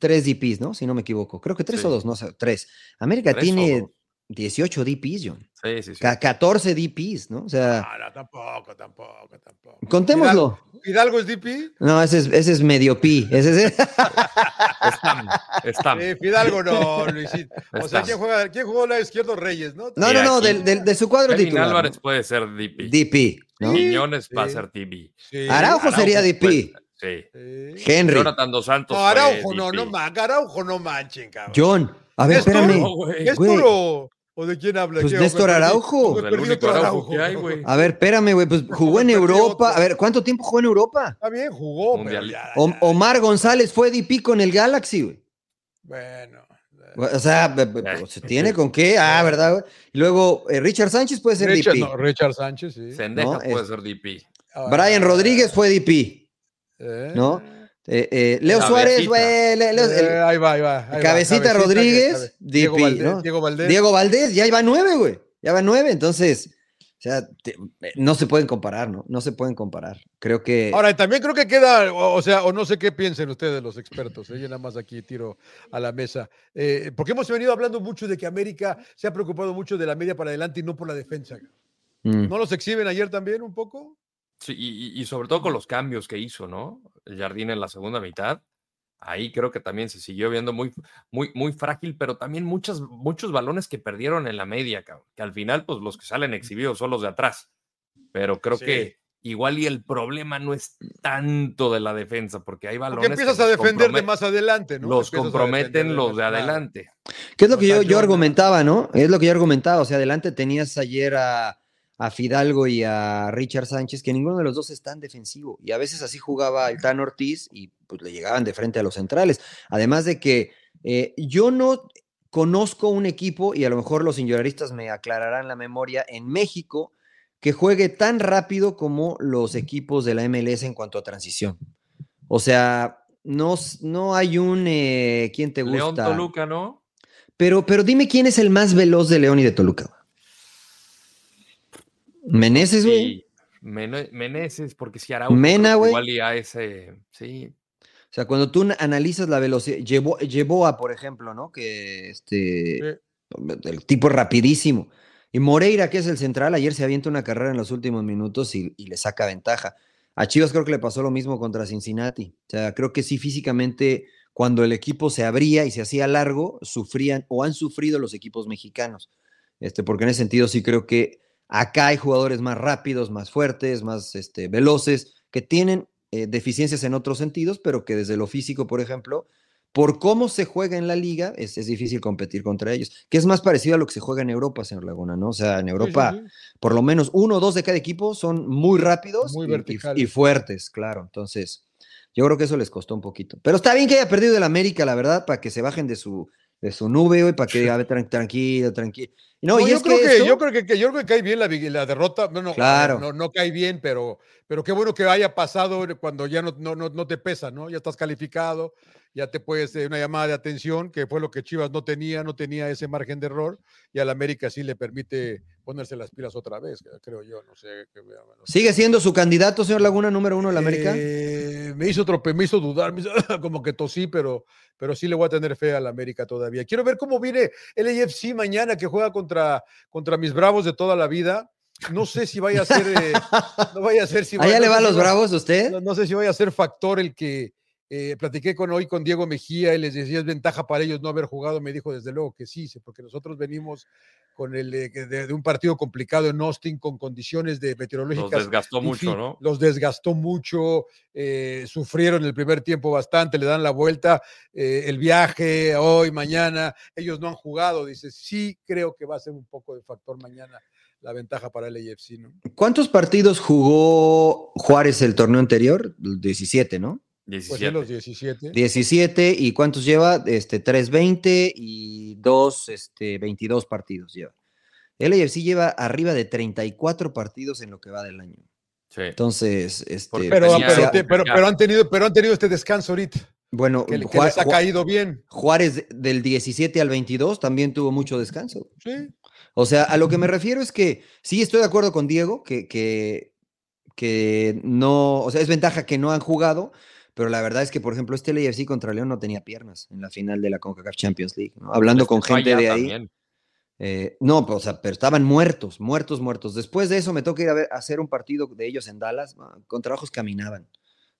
tres DPs, ¿no? Si no me equivoco. Creo que tres o dos, no sé, tres. América Tres tiene o dos. 18 DPs, John. Sí, sí, sí. Ca- 14 DPs, ¿no? O sea, Ah, no, tampoco, tampoco, tampoco. contémoslo. Hidalgo, ¿Hidalgo es DP? No, ese es, ese es medio pi. Ese es, Están, están. Sí, Fidalgo no, Luisito. O sea. ¿quién, juega, ¿quién jugó la izquierdo Reyes, no? No, no, no, del- de, su cuadro Kevin titular. Álvarez ¿no? puede ser DP. DP, ¿no? Quiñones va a Sí. ser DP. Sí. Araujo sería DP. puede- Sí. Sí. Henry. Jonathan Dos Santos. No, Araujo no, DP. no, man, Araujo no manchen, cabrón. John, a ver, espérame. ¿Es güey. ¿O de quién habla? Pues ¿Qué? Néstor. Araujo. ¿O me El perdí único otro Araujo que hay, güey. A ver, espérame, güey. Pues jugó en Europa. A ver, ¿cuánto tiempo jugó en Europa? Está bien, jugó, Mundial. pero Omar González fue DP con el Galaxy, güey. Bueno. O sea, be- ¿se tiene con qué? Ah, ¿verdad? güey? Luego, eh, Richard Sánchez puede ser Richard, DP. no, Richard Sánchez, sí. Sendeja No, puede es- ser DP. Ah, Brian Rodríguez fue DP, eh. ¿no? Eh, eh, Leo Cabecita. Suárez, güey. Le- Leo- el- Eh, ahí va, ahí va. ahí. Cabecita Rodríguez, Cabe- Diego DP, Valdés, ¿no? Diego Valdés. Diego Valdés, ya va nueve, güey. Ya va nueve, entonces, o sea, te- no se pueden comparar, ¿no? No se pueden comparar. Creo que. Ahora, también creo que queda, o, o sea, o no sé qué piensen ustedes los expertos, ¿eh? yo nada más aquí tiro a la mesa, Eh, porque hemos venido hablando mucho de que América se ha preocupado mucho de la media para adelante y no por la defensa. Mm. ¿No los exhiben ayer también un poco? Sí, y, y- y sobre todo con los cambios que hizo, ¿no? El Jardín en la segunda mitad. Ahí creo que también se siguió viendo muy, muy, muy frágil, pero también muchas, muchos balones que perdieron en la media, cabrón, que al final, pues los que salen exhibidos son los de atrás. Pero creo Sí. que igual y el problema no es tanto de la defensa, porque hay balones. Porque empiezas que a los defender de compromet- más adelante, ¿no? Los Empiezas comprometen los de adelante. ¿Qué es lo que O sea, yo, yo argumentaba, no? Es lo que yo argumentaba. O sea, adelante tenías ayer a, a Fidalgo y a Richard Sánchez, que ninguno de los dos es tan defensivo. Y a veces así jugaba el Tan Ortiz y pues le llegaban de frente a los centrales. Además de que eh, yo no conozco un equipo, y a lo mejor los señoristas me aclararán la memoria, en México que juegue tan rápido como los equipos de la MLS en cuanto a transición. O sea, no, no hay un... eh, ¿Quién te gusta? León Toluca, ¿no? Pero, pero dime quién es el más veloz de León y de Toluca. Meneses, güey. Sí, Mene- Meneses, porque si Araujo. Mena. Igual y a ese. Sí, O sea, cuando tú na- analizas la velocidad, llevó, Yeboa, por ejemplo, ¿no? Que este, el tipo es rapidísimo. Y Moreira, que es el central, ayer se avienta una carrera en los últimos minutos y, y le saca ventaja. A Chivas creo que le pasó lo mismo contra Cincinnati. O sea, creo que sí físicamente, cuando el equipo se abría y se hacía largo, sufrían o han sufrido los equipos mexicanos. Este, porque en ese sentido sí creo que acá hay jugadores más rápidos, más fuertes, más este, veloces, que tienen eh, deficiencias en otros sentidos, pero que desde lo físico, por ejemplo, por cómo se juega en la liga, es, es difícil competir contra ellos, que es más parecido a lo que se juega en Europa, señor Laguna, ¿no? O sea, en Europa, Sí, sí, sí. por lo menos uno o dos de cada equipo son muy rápidos Muy y- y, fuertes, claro. Entonces, yo creo que eso les costó un poquito. Pero está bien que haya perdido el América, la verdad, para que se bajen de su, de su nube, hoy, para que diga, "A ver, tran- tranquilo, tranquilo. No, yo, creo que, yo, creo que, yo creo que cae bien la, la derrota. No, claro. no, no, cae bien, pero, pero qué bueno que haya pasado cuando ya no, no, no, te pesa, ¿no? Ya estás calificado, ya te puedes una llamada de atención, que fue lo que Chivas no tenía, no tenía ese margen de error, y al América sí le permite ponerse las pilas otra vez, creo yo, no sé. ¿Sigue siendo su candidato, señor Laguna, número uno en la América? Eh, me hizo trope, me hizo dudar, como que tosí, pero, pero sí le voy a tener fe a la América todavía. Quiero ver cómo viene el AFC mañana que juega contra, contra mis bravos de toda la vida. No sé si vaya a ser. Eh, no vaya a ser si ¿Allá le va a los bravos usted? No, no, sé si vaya a ser factor el que. Eh, platiqué con hoy con Diego Mejía y les decía es ventaja para ellos no haber jugado. Me dijo desde luego que sí, porque nosotros venimos con el de, un partido complicado en Austin con condiciones de meteorológicas. Los desgastó mucho, ¿no? Los desgastó mucho, eh, sufrieron el primer tiempo bastante, le dan la vuelta, eh, el viaje hoy, mañana, ellos no han jugado, dice, sí creo que va a ser un poco de factor mañana la ventaja para el AFC, ¿no? ¿Cuántos partidos jugó Juárez el torneo anterior? 17, ¿no? 17. Pues 17. 17. ¿Y cuántos lleva? Este, 320 y 2, este, 22 partidos lleva. El AFC lleva arriba de 34 partidos en lo que va del año. Sí. Entonces, este, pero, pero, han tenido, pero han tenido este descanso ahorita. Bueno, que, Juárez, les ha caído bien. Juárez del 17 al 22 también tuvo mucho descanso. Sí. O sea, a lo que me refiero es que sí estoy de acuerdo con Diego, que, que, que no, o sea, es ventaja que no han jugado, pero la verdad es que, por ejemplo, este LAFC contra León no tenía piernas en la final de la CONCACAF Champions League. Hablando con gente de ahí. Eh, no, pues, o sea, pero estaban muertos, muertos, muertos. Después de eso me toca ir a, ver, a hacer un partido de ellos en Dallas. Con trabajos caminaban,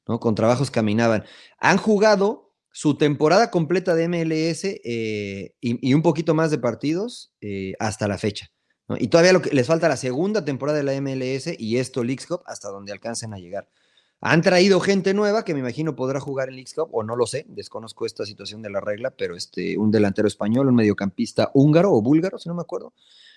¿no? Con trabajos caminaban. Han jugado su temporada completa de MLS eh, y, un poquito más de partidos eh, hasta la fecha. Y todavía lo que, les falta la segunda temporada de la MLS y esto, League Cup, hasta donde alcancen a llegar. Han traído gente nueva que me imagino podrá jugar en League Cup, o no lo sé, desconozco esta situación de la regla, pero este, un delantero español, un mediocampista húngaro o búlgaro, si no me acuerdo,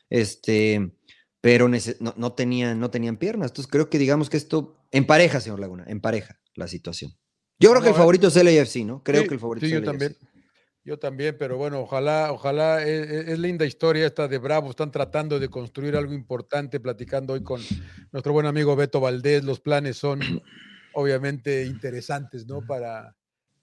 este, pero no, no, tenían, no tenían piernas. Entonces creo que digamos que esto empareja, señor Laguna, empareja la situación. Yo creo que el favorito es el AFC, ¿no? Creo que el favorito es el yo también. Yo también, pero bueno, ojalá, ojalá, es, e, es, linda historia esta de Bravo, están tratando de construir algo importante, platicando hoy con nuestro buen amigo Beto Valdés, los planes son obviamente interesantes, ¿no? Para,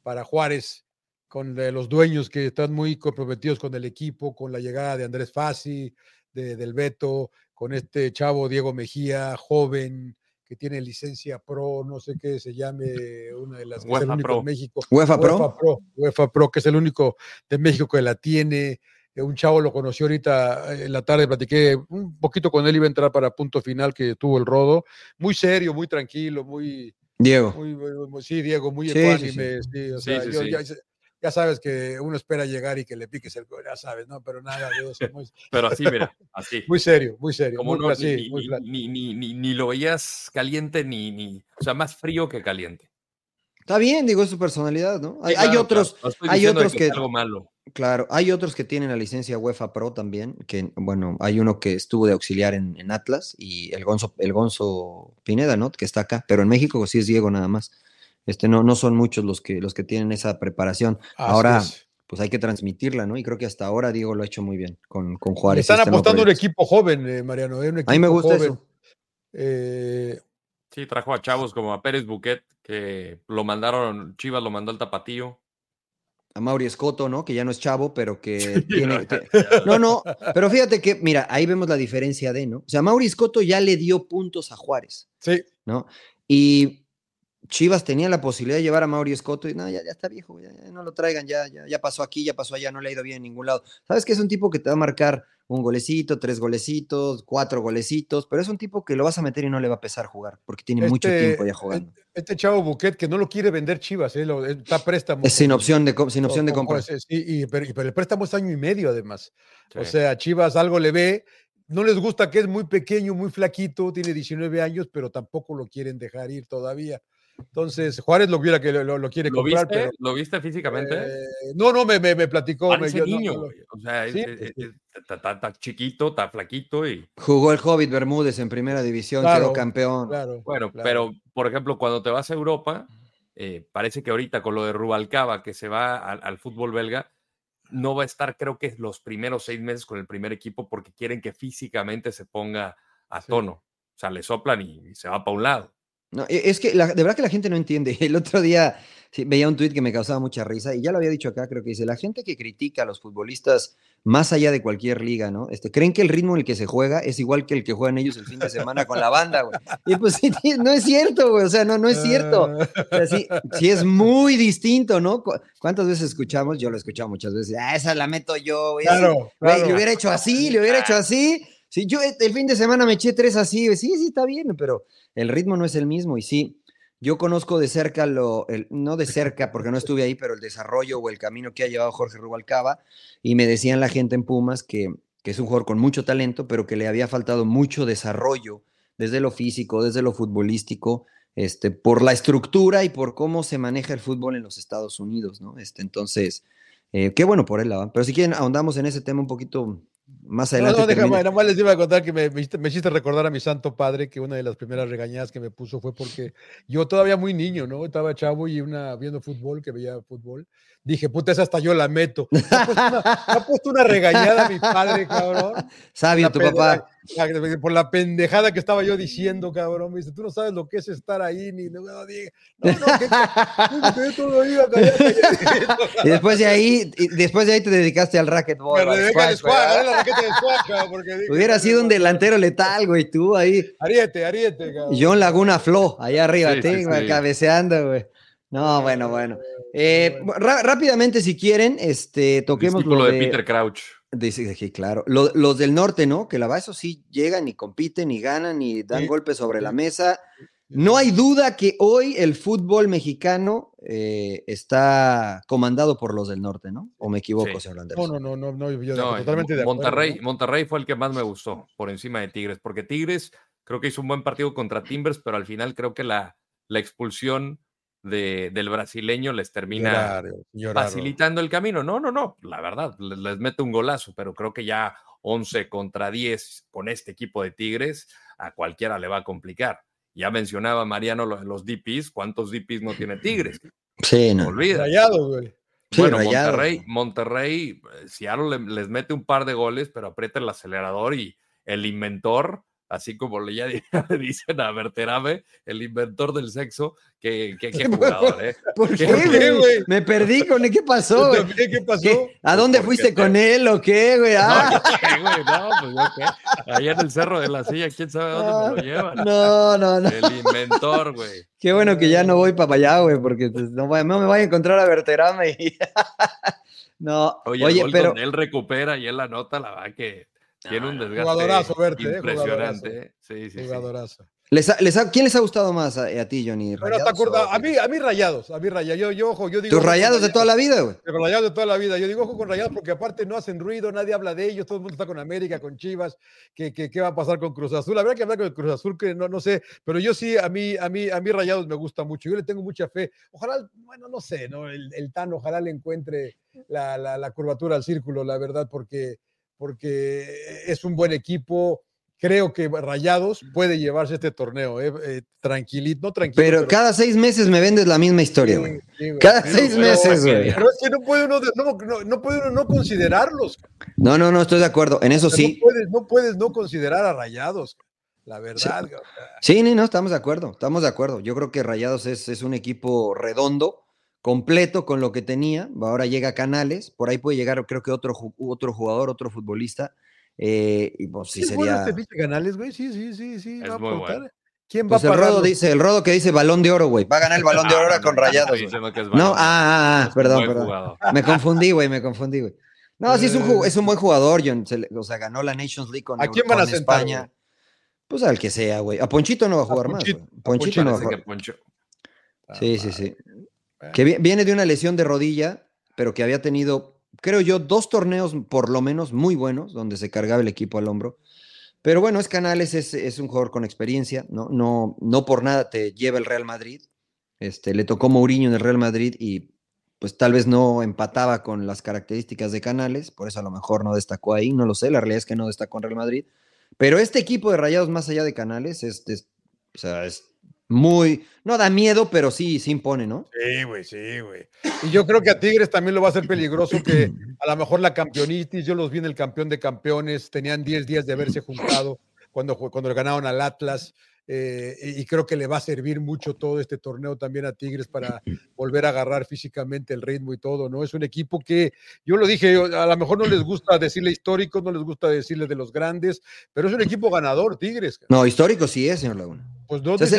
para Juárez, con los dueños que están muy comprometidos con el equipo, con la llegada de Andrés Fassi, de, del Beto, con este chavo Diego Mejía, joven, que tiene licencia pro, no sé qué se llame, una de las que es el único pro. México. UEFA, Pro. UEFA Pro, que es el único de México que la tiene. Eh, un chavo lo conoció ahorita eh, en la tarde, platiqué un poquito con él, iba a entrar para punto final que tuvo el rodo. Muy serio, muy tranquilo, muy, Diego. sí, Diego, muy ecuánime. ya, sabes que uno espera llegar y que le piques el ya sabes, ¿no? Pero nada de eso. Pero así, mira, así. muy serio, muy serio. Como no, ni, ni, ni, ni, lo veías caliente, ni, ni, o sea, más frío que caliente. Está bien, digo, es su personalidad, ¿no? Hay, otros, hay otros que, algo malo. Claro, hay otros que tienen la licencia UEFA Pro también, que bueno, hay uno que estuvo de auxiliar en, Atlas y el Gonzo, el Gonzo Pineda, ¿no? Que está acá, pero en México sí es Diego nada más. Este, no, no son muchos los que, los que tienen esa preparación. ahora, pues hay que transmitirla, ¿no? Y creo que hasta ahora Diego lo ha hecho muy bien con, con Juárez. Están apostando un equipo joven, eh, Mariano. ¿eh? a mí me gusta eso. Eh, sí, trajo a chavos como a Pérez Buquet, que lo mandaron, Chivas lo mandó al tapatío a Mauri Escoto, ¿no? Que ya no es chavo, pero que tiene. no, no, pero fíjate que, mira, ahí vemos la diferencia de, ¿no? O sea, Mauri Escoto ya le dio puntos a Juárez. Sí. ¿No? Y Chivas tenía la posibilidad de llevar a Mauri Escoto y no, ya, ya está viejo, ya, no lo traigan, ya, ya, ya pasó aquí, ya pasó allá, no le ha ido bien en ningún lado. Sabes que es un tipo que te va a marcar un golecito, tres golecitos, cuatro golecitos, pero es un tipo que lo vas a meter y no le va a pesar jugar, porque tiene mucho este, tiempo ya jugando. Este chavo Buquet que no lo quiere vender Chivas, ¿eh? está préstamo. Es sin opción de, sin opción de compra. y, pero, el préstamo es año y medio además. O sea, Chivas algo le ve, no les gusta que es muy pequeño, muy flaquito, tiene 19 años, pero tampoco lo quieren dejar ir todavía. Entonces, Juárez lo viera que lo, quiere comprar. Pero, ¿Lo viste físicamente? Eh, no, no, me, me, platicó. me, niño, o sea, está chiquito, está flaquito y... Jugó el Hobbit Bermúdez en primera división, quedó campeón. bueno, pero, por ejemplo, cuando te vas a Europa, eh, parece que ahorita con lo de Rubalcaba, que se va al, fútbol belga, no va a estar, creo que los primeros seis meses con el primer equipo porque quieren que físicamente se ponga a tono. O sea, le soplan y, se va para un lado. No, e, es que de verdad que la gente no entiende. El otro día veía un tuit que me causaba mucha risa y ya lo había dicho acá, creo que dice, la gente que critica a los futbolistas más allá de cualquier liga, ¿no? Este, creen que el ritmo en el que se juega es igual que el que juegan ellos el fin de semana con la banda, güey. Y pues sí, no es cierto, güey, o sea, no, no es cierto. O sea, sí, es muy distinto, ¿no? ¿Cuántas veces escuchamos? Yo lo he escuchado muchas veces, ah, esa la meto yo, güey. Claro, Le hubiera hecho así, le hubiera hecho así. Sí, yo el fin de semana me eché tres así, sí, sí, está bien, pero el ritmo no es el mismo y sí, yo conozco de cerca, lo, no de cerca porque no estuve ahí, pero el desarrollo o el camino que ha llevado Jorge Rubalcaba y me decían la gente en Pumas que, que es un jugador con mucho talento, pero que le había faltado mucho desarrollo desde lo físico, desde lo futbolístico, este, por la estructura y por cómo se maneja el fútbol en los Estados Unidos, ¿no? Este, entonces, eh, qué bueno por él, pero si quieren ahondamos en ese tema un poquito más adelante. No, no, déjame, nomás les iba a contar que me, me, hiciste recordar a mi santo padre que una de las primeras regañadas que me puso fue porque yo todavía muy niño, ¿no? Estaba chavo y una viendo fútbol, que veía fútbol, dije, puta, esa hasta yo la meto. Me ha puesto una, regañada mi padre, cabrón. Sabio tu papá. Por la pendejada que estaba yo diciendo, cabrón. Me dice, tú no sabes lo que es estar ahí, ni no, no, no, que, todo iba Y después de ahí, después de ahí te dedicaste al racquetball. Me Hubiera sido un delantero letal, güey, tú ahí. Ariete, Ariete, cabrón. John Laguna Flo, allá arriba, tengo, cabeceando, güey. No, bueno, bueno. Eh, rápidamente, si quieren, este, toquemos lo de, Peter Crouch. Dice claro. los del norte, ¿no? Que la eso sí, llegan y compiten y ganan y dan golpes sobre la mesa. No hay duda que hoy el fútbol mexicano eh, está comandado por los del norte, ¿no? ¿O me equivoco, señor Andrés? No, no, no, no, yo totalmente de acuerdo. Monterrey, Monterrey fue el que más me gustó por encima de Tigres, porque Tigres creo que hizo un buen partido contra Timbers, pero al final creo que la, la expulsión del brasileño les termina facilitando el camino. No, no, no, la verdad, les, mete un golazo, pero creo que ya 11 contra 10 con este equipo de Tigres, a cualquiera le va a complicar. Ya mencionaba Mariano los DPs, ¿cuántos DPs no tiene Tigres? Sí, no. Olvida. güey. bueno, Monterrey, Monterrey, eh, Seattle les mete un par de goles, pero aprieta el acelerador y el inventor así como le ya dicen a Berterame, el inventor del sexo, que, qué jugador, ¿eh? ¿Por qué, güey? Me perdí con él, ¿qué pasó, güey? ¿Qué, pasó? ¿A dónde fuiste con él o qué, güey? Ah. No, no, pues yo qué. Allá en el Cerro de la Silla, quién sabe dónde me lo llevan. No, no, no. El inventor, güey. Qué bueno que ya no voy para allá, güey, porque pues, no, me vaya a encontrar a Berterame. Y... no, oye, oye pero... él recupera y él la nota, la va que tiene un desgaste jugadorazo, verte, eh, impresionante. Sí, sí, jugadorazo. ¿Les ¿Quién les ha gustado más a, ti, Johnny? a, mí, a mí rayados, a mí rayados. Yo, yo, ojo, yo digo. ¿Tus rayados de toda la vida, güey? Rayados de toda la vida. Yo digo, ojo con rayados porque aparte no hacen ruido, nadie habla de ellos, todo el mundo está con América, con Chivas, ¿qué, qué, va a pasar con Cruz Azul? La verdad que hablar con el Cruz Azul, que no, no sé, pero yo sí, a mí, a mí, a mí rayados me gusta mucho. Yo le tengo mucha fe. Ojalá, bueno, no sé, ¿no? El, el TAN, ojalá le encuentre la, la, la curvatura al círculo, la verdad, porque porque es un buen equipo. Creo que Rayados puede llevarse este torneo, eh, eh tranquilito, no tranquilo. Pero, cada seis meses me vendes la misma historia, güey. cada seis meses, güey. Pero es que no puede uno, no, no, puede uno no considerarlos. No, no, no, estoy de acuerdo. En eso sí. No puedes, no puedes no considerar a Rayados. La verdad. Sí, sí, no, estamos de acuerdo, estamos de acuerdo. Yo creo que Rayados es, es un equipo redondo, completo con lo que tenía. Ahora llega Canales, por ahí puede llegar, creo que otro, otro jugador, otro futbolista. Eh, y pues sí, sería. Bueno este Canales, güey? Sí, sí, sí, sí. Es muy bueno. ¿Quién va pues a el Rodo dice, el Rodo que dice balón de oro, güey. Va a ganar el balón de oro ahora con rayados. No, ah, ah, ah, perdón, perdón. Me confundí, güey, me confundí, güey. No, sí, es un, es un buen jugador, John. o sea, ganó la Nations League con, ¿A quién van a España. Pues al que sea, güey. A Ponchito no va a jugar más. Ponchito, no va a jugar. Sí, sí, sí. Que viene de una lesión de rodilla, pero que había tenido, creo yo, dos torneos por lo menos muy buenos, donde se cargaba el equipo al hombro. Pero bueno, es Canales, es, un jugador con experiencia, ¿no? No, no por nada te lleva el Real Madrid. Este, le tocó Mourinho en el Real Madrid y pues tal vez no empataba con las características de Canales, por eso a lo mejor no destacó ahí, no lo sé, la realidad es que no destacó en Real Madrid. Pero este equipo de Rayados más allá de Canales es, es, o sea, es muy, no da miedo, pero sí, sí impone, ¿no? Sí, güey, sí, güey. Y yo creo que a Tigres también lo va a hacer peligroso que a lo mejor la campeonitis, yo los vi en el campeón de campeones, tenían 10 días de haberse juntado cuando, cuando le ganaron al Atlas. Eh, y creo que le va a servir mucho todo este torneo también a Tigres para volver a agarrar físicamente el ritmo y todo, ¿no? Es un equipo que, yo lo dije, a lo mejor no les gusta decirle históricos, no les gusta decirle de los grandes, pero es un equipo ganador, Tigres. No, histórico sí es, señor Laguna. Pues no es,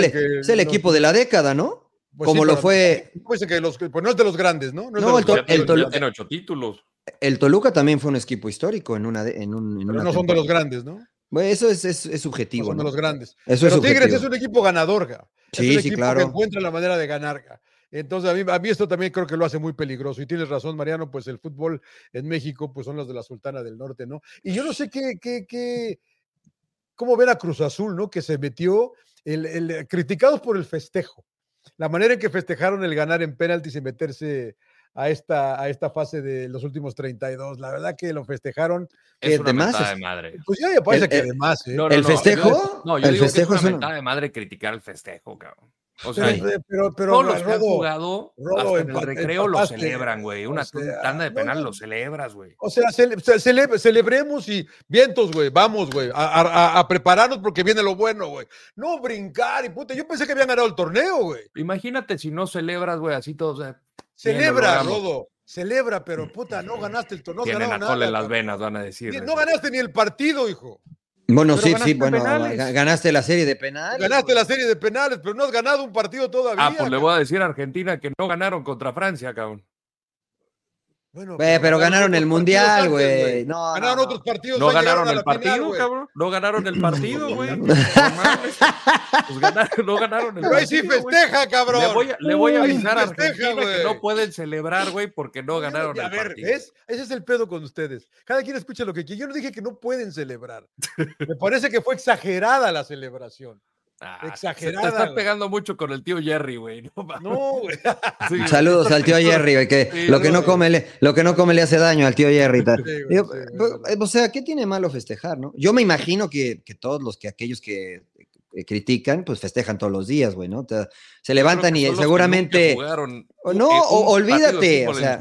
el, equipo de la década, ¿no? Pues Como lo fue. Pues, que los, pues no es de los grandes, ¿no? No, el, Toluca tiene ocho títulos. El Toluca también fue un equipo histórico en una. En un, no son de los grandes, ¿no? Eso es, es, subjetivo. son de los grandes. Eso Pero Tigres es un equipo ganador, ja. sí, sí, claro. que encuentra la manera de ganar. Entonces, a mí, a mí esto también creo que lo hace muy peligroso. Y tienes razón, Mariano, pues el fútbol en México, pues son los de la Sultana del Norte, ¿no? Y yo no sé qué, qué, qué, cómo ver a Cruz Azul, ¿no? Que se metió, el, el, criticados por el festejo. La manera en que festejaron el ganar en penaltis y meterse a esta, a esta fase de los últimos 32. La verdad que lo festejaron. Es una de madre. Pues ya me parece que de más. ¿eh? ¿El festejo? No, yo el digo festejo que es una mentada de madre criticar el festejo, cabrón. O sea, pero, pero, todos los que han jugado hasta en el recreo lo celebran, güey. Una tanda de penal lo celebras, güey. O sea, celebremos y vientos, güey. Vamos, güey, a, a, prepararnos porque viene lo bueno, güey. No brincar y puta. Yo pensé que habían ganado el torneo, güey. Imagínate si no celebras, güey, así todo. O sea, Celebra, Rodo. Celebra, pero puta, no ganaste el torneo. Tienen alcohol en las venas, van a decir. No ganaste ni el partido, hijo. Bueno, sí, sí, bueno, ganaste la serie de penales. Ganaste la serie de penales, pero no has ganado un partido todavía. Ah, pues le voy a decir a Argentina que no ganaron contra Francia, cabrón. Bueno, pero, ganaron el mundial, güey. No, ganaron otros partidos. No ganaron el partido, cabrón. No ganaron el partido, güey. pues ganaron, no ganaron el pero ahí sí festeja, cabrón. Le voy a, le voy a avisar a Argentina que no pueden celebrar, güey, porque no ganaron a el ver, partido. ¿ves? Ese es el pedo con ustedes. Cada quien escucha lo que quiere. Yo no dije que no pueden celebrar. Me parece que fue exagerada la celebración. Ah, Exagerada. Te estás pegando mucho con el tío Jerry, güey. No, güey. Saludos al tío Jerry, güey, que lo, que no come le, lo que no come le hace daño al tío Jerry. o sea, ¿qué tiene malo festejar, no? Yo me imagino que, que todos los que aquellos que critican, pues festejan todos los días, güey, ¿no? se levantan y seguramente. no, olvídate. O sea,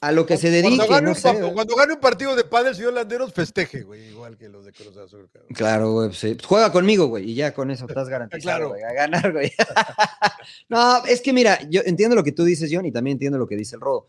a lo que se dedique. Cuando gane, un, cuando gane un partido de padres y holanderos, festeje, güey, igual que los de Cruz Azul. Claro, güey, sí. Juega conmigo, güey, y ya con eso estás garantizado, güey, a ganar, güey. no, es que mira, yo entiendo lo que tú dices, John, y también entiendo lo que dice el Rodo.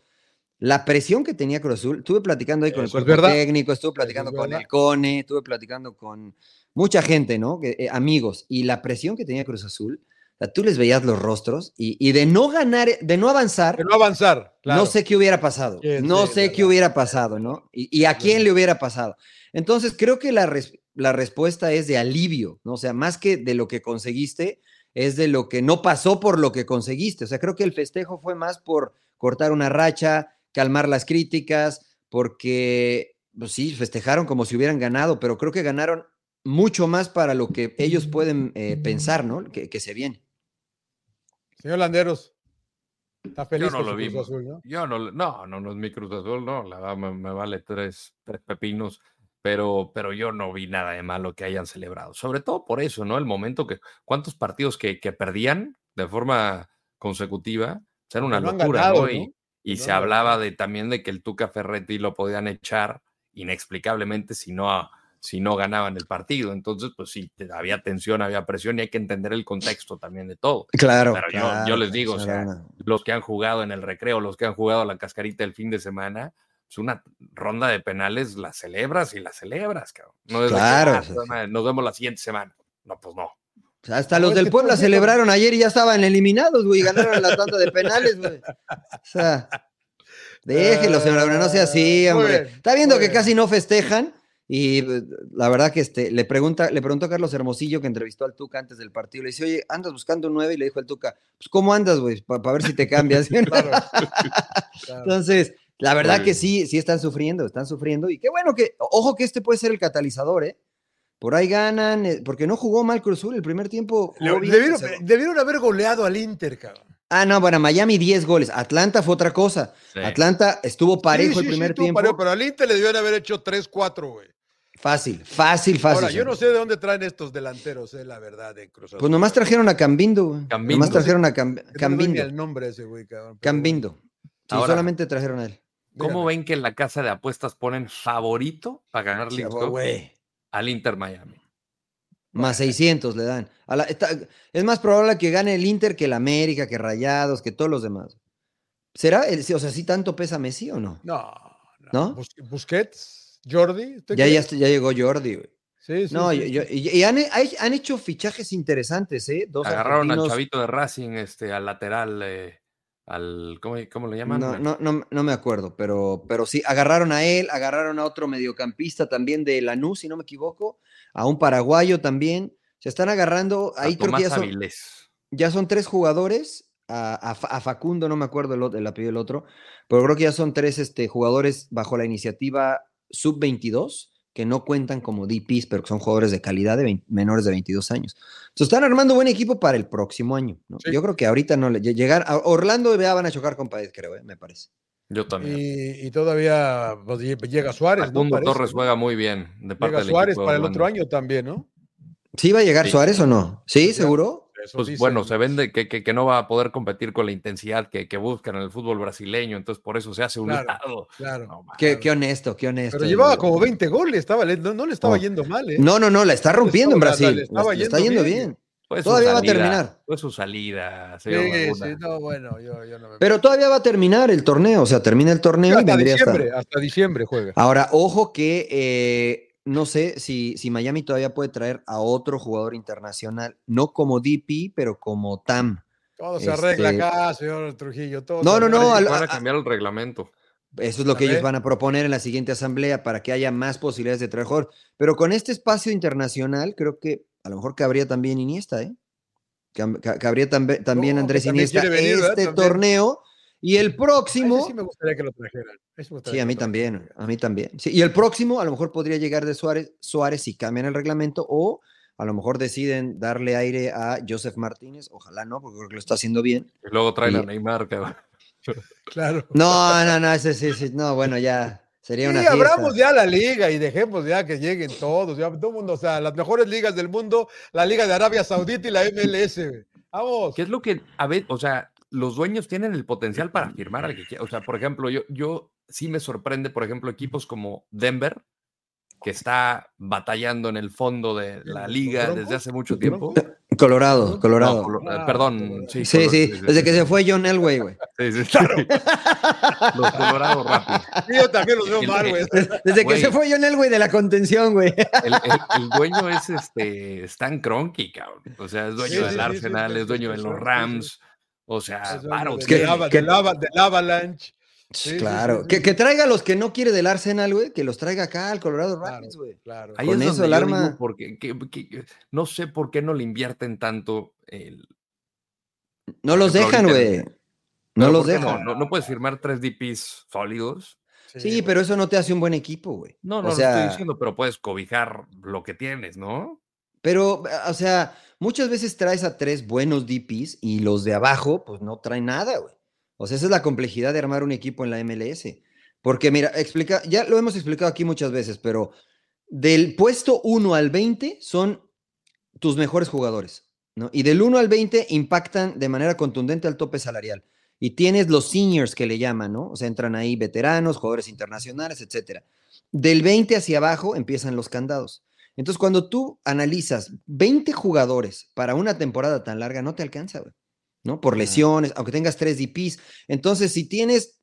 La presión que tenía Cruz Azul, estuve platicando ahí con el cuerpo técnico, estuve platicando con el CONE, estuve platicando con mucha gente, ¿no? Eh, amigos, y la presión que tenía Cruz Azul, tú les veías los rostros y, de no ganar, de no avanzar. De no avanzar. No sé qué hubiera pasado. No sé qué hubiera pasado, ¿no? Y, a quién le hubiera pasado. Entonces, creo que la, la respuesta es de alivio, ¿no? O sea, más que de lo que conseguiste, es de lo que no pasó por lo que conseguiste. O sea, creo que el festejo fue más por cortar una racha, calmar las críticas, porque, pues sí, festejaron como si hubieran ganado, pero creo que ganaron mucho más para lo que ellos pueden eh, pensar, ¿no? que se viene. Señor Landeros, está feliz Yo no lo vi. ¿no? Yo no, no, no, no es mi Cruz Azul, no, la verdad me, vale tres, tres pepinos, pero, pero yo no vi nada de malo que hayan celebrado. Sobre todo por eso, ¿no? El momento que, ¿cuántos partidos que, que perdían de forma consecutiva? O era una locura, ¿no? Y, y se hablaba de, también de que el Tuca Ferretti lo podían echar inexplicablemente si no si no ganaban el partido. Entonces, pues sí, había tensión, había presión y hay que entender el contexto también de todo. Claro. Pero yo, les digo, o sea, los que han jugado en el recreo, los que han jugado la cascarita el fin de semana, es pues una ronda de penales, la celebras y la celebras, cabrón. No claro. Ah, nos vemos la siguiente semana. No, pues no. Hasta los del Puebla celebraron ayer y ya estaban eliminados, güey, ganaron la tanda de penales, güey. O sea, déjelo, señor no sea así, hombre. Está viendo que casi no festejan y eh, la verdad que este, le, pregunta, le preguntó a Carlos Hermosillo, que entrevistó al Tuca antes del partido, le dice, oye, ¿andas buscando un 9? Y le dijo al Tuca, pues ¿cómo andas, güey? Para ver si te cambias. Entonces, la verdad que sí, sí están sufriendo, están sufriendo. Y qué bueno que, ojo que este puede ser el catalizador, ¿eh? Por ahí ganan, eh, porque no jugó mal Cruz Azul el primer tiempo. debieron, haber goleado al Inter, cabrón. Ah, no, bueno, Miami 10 goles. Atlanta fue otra cosa. Atlanta estuvo parejo el primer tiempo. pero al Inter le debieron haber hecho 3-4, güey. Fácil, fácil, fácil. Ahora, yo no sé de dónde traen estos delanteros, eh, la verdad, de Cruz Pues nomás trajeron a Cambindo, güey. Cambindo. Nomás trajeron a Cambindo. el nombre ese güey, cabrón. Cambindo. Sí, solamente trajeron a él. ¿Cómo ven que en la casa de apuestas ponen favorito para ganar League al Inter Miami? Más 600 le dan. es más probable que gane el Inter que el América, que Rayados, que todos los demás. ¿Será? El, o sea, ¿sí tanto pesa Messi o no? No. ¿No? Busquets, Jordi. Ya, ya, ya, llegó Jordi, güey. Sí, sí, no, y han, han, hecho fichajes interesantes, ¿eh? Dos Agarraron al chavito de Racing, este, al lateral, eh, al, ¿cómo, ¿cómo, lo llaman? No, no, no, no, me acuerdo, pero, pero sí, agarraron a él, agarraron a otro mediocampista también de Lanús, si no me equivoco, a un paraguayo también. Se están agarrando, ahí creo que ya son, ya son tres jugadores a, Facundo, no me acuerdo el, el, apellido del otro, pero creo que ya son tres este, jugadores bajo la iniciativa sub-22 que no cuentan como DPs, pero que son jugadores de calidad de menores de 22 años. Entonces están armando buen equipo para el próximo año. Yo creo que ahorita no le llegar a Orlando ya van a chocar con Paez, creo, ¿eh? me parece. Yo también. Y, todavía pues, llega Suárez. Facundo Torres juega muy bien. De parte llega Suárez para el otro año también, ¿no? ¿Sí va a llegar Suárez o no? ¿Sí, seguro? Pues bueno, se vende que, que, no va a poder competir con la intensidad que, que, buscan en el fútbol brasileño, entonces por eso se hace un claro, Claro. qué, qué, honesto, qué honesto. Pero llevaba como 20 goles, estaba, no, le estaba yendo mal. ¿eh? No, no, no, la está rompiendo en Brasil. Le, está yendo bien. Todavía va a terminar. Fue su salida. Sí, sí, no, bueno, yo, yo no me... Pero todavía va a terminar el torneo, o sea, termina el torneo y vendría diciembre, hasta... hasta diciembre juega. Ahora, ojo que eh, no sé si, si Miami todavía puede traer a otro jugador internacional, no como DP, pero como TAM. Todo se arregla este acá, señor Trujillo. Todo no, no, no. Van a cambiar el reglamento. Eso es lo que ellos van a proponer en la siguiente asamblea para que haya más posibilidades de traer jugador. Pero con este espacio internacional, creo que a lo mejor cabría también Iniesta, ¿eh? Cabría también Andrés Iniesta este torneo y el próximo. sí me gustaría que lo trajeran. Sí, a mí también, a mí también. y el próximo a lo mejor podría llegar de Suárez, Suárez si cambian el reglamento o a lo mejor deciden darle aire a Joseph Martínez. Ojalá no, porque creo que lo está haciendo bien. Y luego traen a Neymar, Claro. No, no, no, ese sí, sí, no, bueno, ya sería una. Sí, abramos ya la liga y dejemos ya que lleguen todos, ya todo el mundo, o sea, las mejores ligas del mundo, la Liga de Arabia Saudita y la MLS. Vamos. ¿Qué es lo que, a ver, o sea, los dueños tienen el potencial para firmar al que quiera. O sea, por ejemplo, yo, yo sí me sorprende, por ejemplo, equipos como Denver, que está batallando en el fondo de la liga desde hace mucho tiempo. Colorado, Colorado. Eh, perdón, sí. Sí, sí, desde que se fue John Elway, güey. Sí, sí, claro. los Colorados rápido. Yo también los veo mal, güey. Desde que se fue John Elway de la contención, güey. El, dueño es este Stan Kroenke, cabrón. O sea, es dueño del Arsenal, es dueño de los Rams. O sea, claro, que, del, Avalanche. claro, Que, traiga a los que no quiere del Arsenal, güey, que los traiga acá al Colorado Rapids, güey. Claro, Ahí Con es eso el arma. Porque, no sé por qué no le invierten tanto el. No los dejan, güey. No los dejan. No, puedes firmar tres DPs sólidos. Sí, pero eso no te hace un buen equipo, güey. No, no lo estoy diciendo, pero puedes cobijar lo que tienes, ¿no? Pero, o sea, muchas veces traes a tres buenos DPs y los de abajo, pues no traen nada, güey. O sea, esa es la complejidad de armar un equipo en la MLS. Porque, mira, explica, ya lo hemos explicado aquí muchas veces, pero del puesto 1 al 20 son tus mejores jugadores, ¿no? Y del 1 al 20 impactan de manera contundente al tope salarial. Y tienes los seniors que le llaman, ¿no? O sea, entran ahí veteranos, jugadores internacionales, etcétera. Del 20 hacia abajo empiezan los candados. Entonces, cuando tú analizas 20 jugadores para una temporada tan larga, no te alcanza, güey, ¿no? Por lesiones, aunque tengas tres DPs. Entonces, si tienes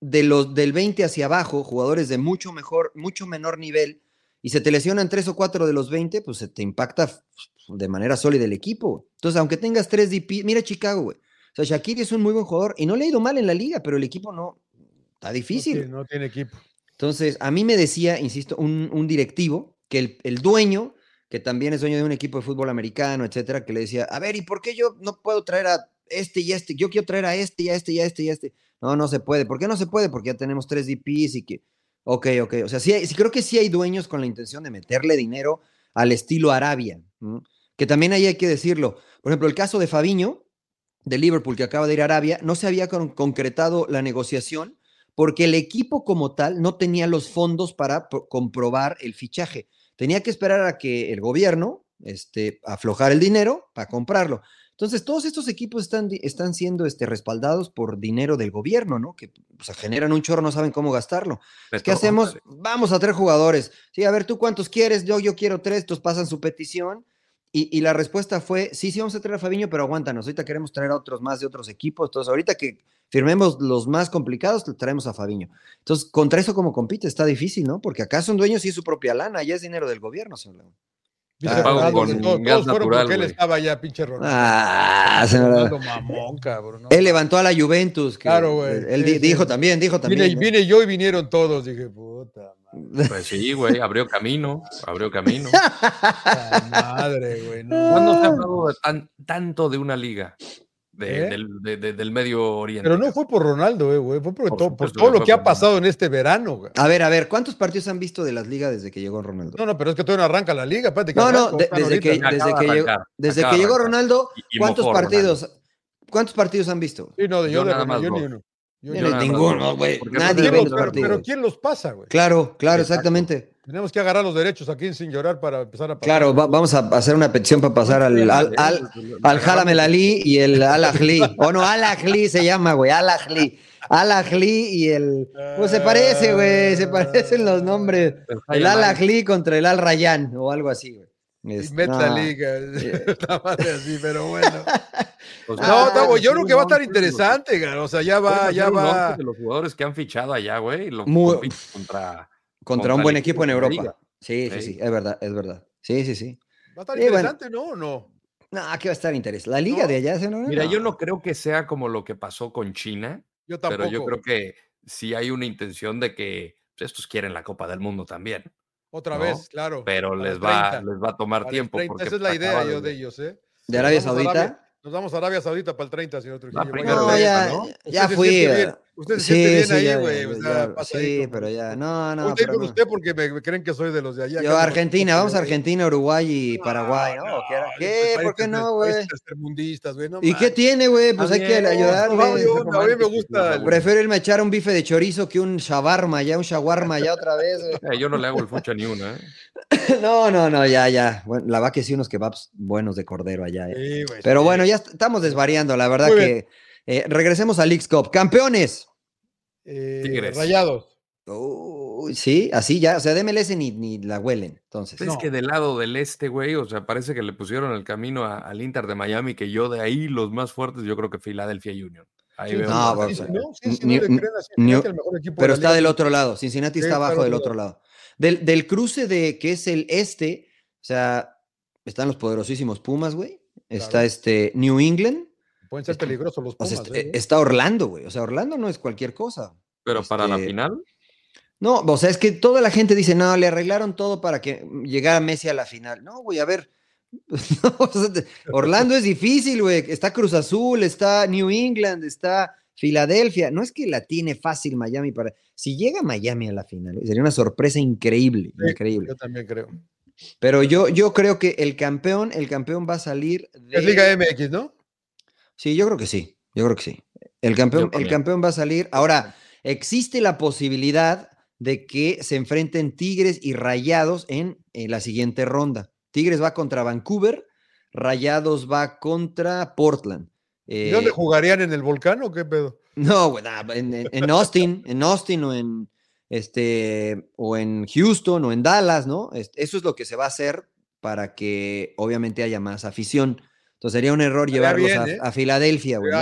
de los del 20 hacia abajo, jugadores de mucho mejor, mucho menor nivel, y se te lesionan tres o cuatro de los 20, pues se te impacta de manera sólida el equipo. Entonces, aunque tengas tres DPs, mira Chicago, güey. O sea, Shakiri es un muy buen jugador y no le ha ido mal en la liga, pero el equipo no, está difícil. No tiene, equipo. Entonces, a mí me decía, insisto, un, un directivo que el, dueño, que también es dueño de un equipo de fútbol americano, etcétera, que le decía, a ver, ¿y por qué yo no puedo traer a este y este? Yo quiero traer a este y a este y a este y a este. No, no se puede. ¿Por qué no se puede? Porque ya tenemos tres DPs y que... Ok, ok. O sea, sí, sí creo que sí hay dueños con la intención de meterle dinero al estilo Arabia, que también ahí hay que decirlo. Por ejemplo, el caso de Fabiño, de Liverpool, que acaba de ir a Arabia, no se había concretado la negociación porque el equipo como tal no tenía los fondos para comprobar el fichaje. Tenía que esperar a que el gobierno este, aflojar el dinero para comprarlo. Entonces, todos estos equipos están, están siendo este, respaldados por dinero del gobierno, ¿no? Que generan un chorro, no saben cómo gastarlo. ¿Qué hacemos? Vamos a tres jugadores. Sí, a ver, ¿tú cuántos quieres? Yo, yo quiero tres, estos pasan su petición. Y, la respuesta fue, sí, sí, vamos a traer a Fabiño, pero aguántanos, ahorita queremos traer a otros más de otros equipos. Entonces, ahorita que firmemos los más complicados, traemos a Fabiño. Entonces, contra eso como compite, está difícil, ¿no? Porque acá son dueños y su propia lana, ya es dinero del gobierno, señor León. Ah, pago con todos, gas natural, porque él estaba ya, pinche Ronaldo. Ah, Ronaldo mamón, cabrón. Él levantó a la Juventus. claro, güey. Él dijo también, dijo también. Vine, yo y vinieron todos. Dije, puta madre. Pues sí, güey, abrió camino, abrió camino. madre, güey. ¿Cuándo se ha hablado tanto de una liga? ¿Eh? del, Medio Oriente. Pero no fue por Ronaldo, eh, güey. Fue por, todo, lo que ha pasado en este verano. Güey. A ver, a ver, ¿cuántos partidos han visto de las ligas desde que llegó Ronaldo? No, no, pero es que todavía no arranca la liga. no, no, desde, que, desde, que, llegó, Ronaldo, ¿cuántos partidos? ¿Cuántos partidos han visto? Sí, no, yo, nada más yo ni uno. ninguno, güey. Nadie ve los partidos. Pero ¿quién los pasa, güey? Claro, claro, exactamente. Tenemos que agarrar los derechos aquí sin llorar para empezar a pasar. Claro, vamos a hacer una petición para pasar al, al, al, al y el Al O no, Al se llama, güey, Al Al y el. Pues se parece, güey, se parecen los nombres. El Al contra el Al Rayán o algo así, güey. Es, la liga, así, pero bueno. Pues no, yo creo que va a estar interesante, o sea, ya va, ya va. De los jugadores que han fichado allá, güey, contra contra un buen equipo en Europa. Sí, sí, sí, es verdad, es verdad. Sí, sí, sí. Va a estar interesante, ¿no? ¿O no? No, aquí va a estar interesante. La liga de allá se no. Mira, yo no creo que sea como lo que pasó con China. Yo tampoco. Pero yo creo que sí hay una intención de que pues, estos quieren la Copa del Mundo también. Otra vez, claro. Pero les va, les va a tomar tiempo. Esa es la idea yo de ellos, ¿eh? ¿De Arabia Saudita? Nos vamos a Arabia Saudita para el 30, señor Trujillo. No, ya, ya fui. Usted se siente bien ahí, güey. sí, pero ya, no, no. Usted con usted porque me, creen que soy de los de allá. Yo, Argentina, vamos a Argentina, Uruguay y Paraguay, ¿no? ¿Qué? ¿Por qué no, güey? ¿Y qué tiene, güey? Pues hay que ayudarle. a mí me gusta. Prefiero irme a echar un bife de chorizo que un shawarma, ya un shawarma, ya otra vez, güey. Yo no le hago el fucha ni una, ¿eh? No, no, no, ya, ya. Bueno, la va que sí, unos kebabs buenos de cordero allá. ¿eh? Pero bueno, ya estamos desvariando, la verdad que. Eh, regresemos al League Cup. ¡Campeones! Eh, rayados. sí, así ya, o sea, de MLS ni, ni la huelen. Entonces, es que del lado del este, güey, o sea, parece que le pusieron el camino al Inter de Miami, que yo de ahí los más fuertes, yo creo que Philadelphia Union. Ahí veo. pero está del otro lado. Cincinnati está abajo del otro lado. Del, del, cruce de que es el este, o sea, están los poderosísimos Pumas, güey. Está este New England Pueden ser peligrosos los Pumas. ¿eh? está Orlando, güey. O sea, Orlando no es cualquier cosa. Pero para la este, final. No, o sea, es que toda la gente dice, no, le arreglaron todo para que llegara Messi a la final. No, güey, a ver. Orlando es difícil, güey. Está Cruz Azul, está New England, está Filadelfia. No es que la tiene fácil Miami para. Si llega Miami a la final, sería una sorpresa increíble, increíble. Yo también creo. Pero yo, yo creo que el campeón, el campeón va a salir. De... Es Liga MX, ¿no? Sí, yo creo que sí. Yo creo que sí. El campeón, el campeón va a salir. Ahora, existe la posibilidad de que se enfrenten Tigres y Rayados en, la siguiente ronda. Tigres va contra Vancouver, Rayados va contra Portland. ¿Y dónde eh, jugarían en el volcán o qué pedo? No, en, Austin, en Austin o en este o en Houston o en Dallas, ¿no? Eso es lo que se va a hacer para que obviamente haya más afición. Entonces sería un error llevarlos ¿eh? a, Filadelfia, güey.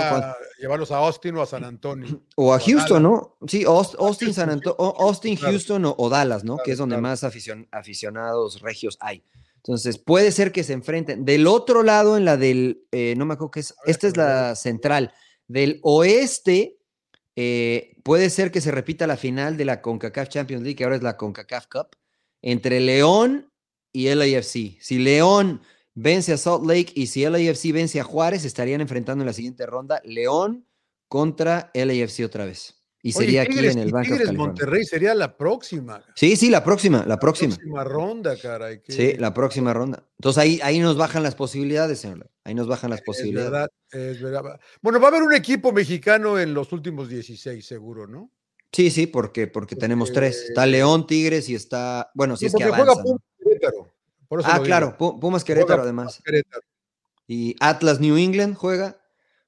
Llevarlos a Austin o a San Antonio. O a Houston, ¿no? Sí, Austin, San Antonio, Austin, Houston o, Dallas, ¿no? que es donde más aficionados regios hay. Entonces, puede ser que se enfrenten. Del otro lado, en la del, eh, no me acuerdo qué es, esta es la central. Del oeste, eh, puede ser que se repita la final de la CONCACAF Champions League, que ahora es la CONCACAF Cup, entre León y LAFC. Si León vence a Salt Lake y si LAFC vence a Juárez, estarían enfrentando en la siguiente ronda León contra LAFC otra vez. Y sería aquí en el Banco Tigres Monterrey sería la próxima. Sí, sí, la próxima, la próxima. La próxima ronda, caray. Sí, la próxima ronda. Entonces ahí, ahí nos bajan las posibilidades, señor. Ahí nos bajan las posibilidades. Es verdad, es verdad. Bueno, va a haber un equipo mexicano en los últimos 16, seguro, ¿no? Sí, sí, porque, porque tenemos tres. Está León, Tigres y está. Bueno, si es que avanza. Ah, claro, Pumas Querétaro, además. Y Atlas New England juega.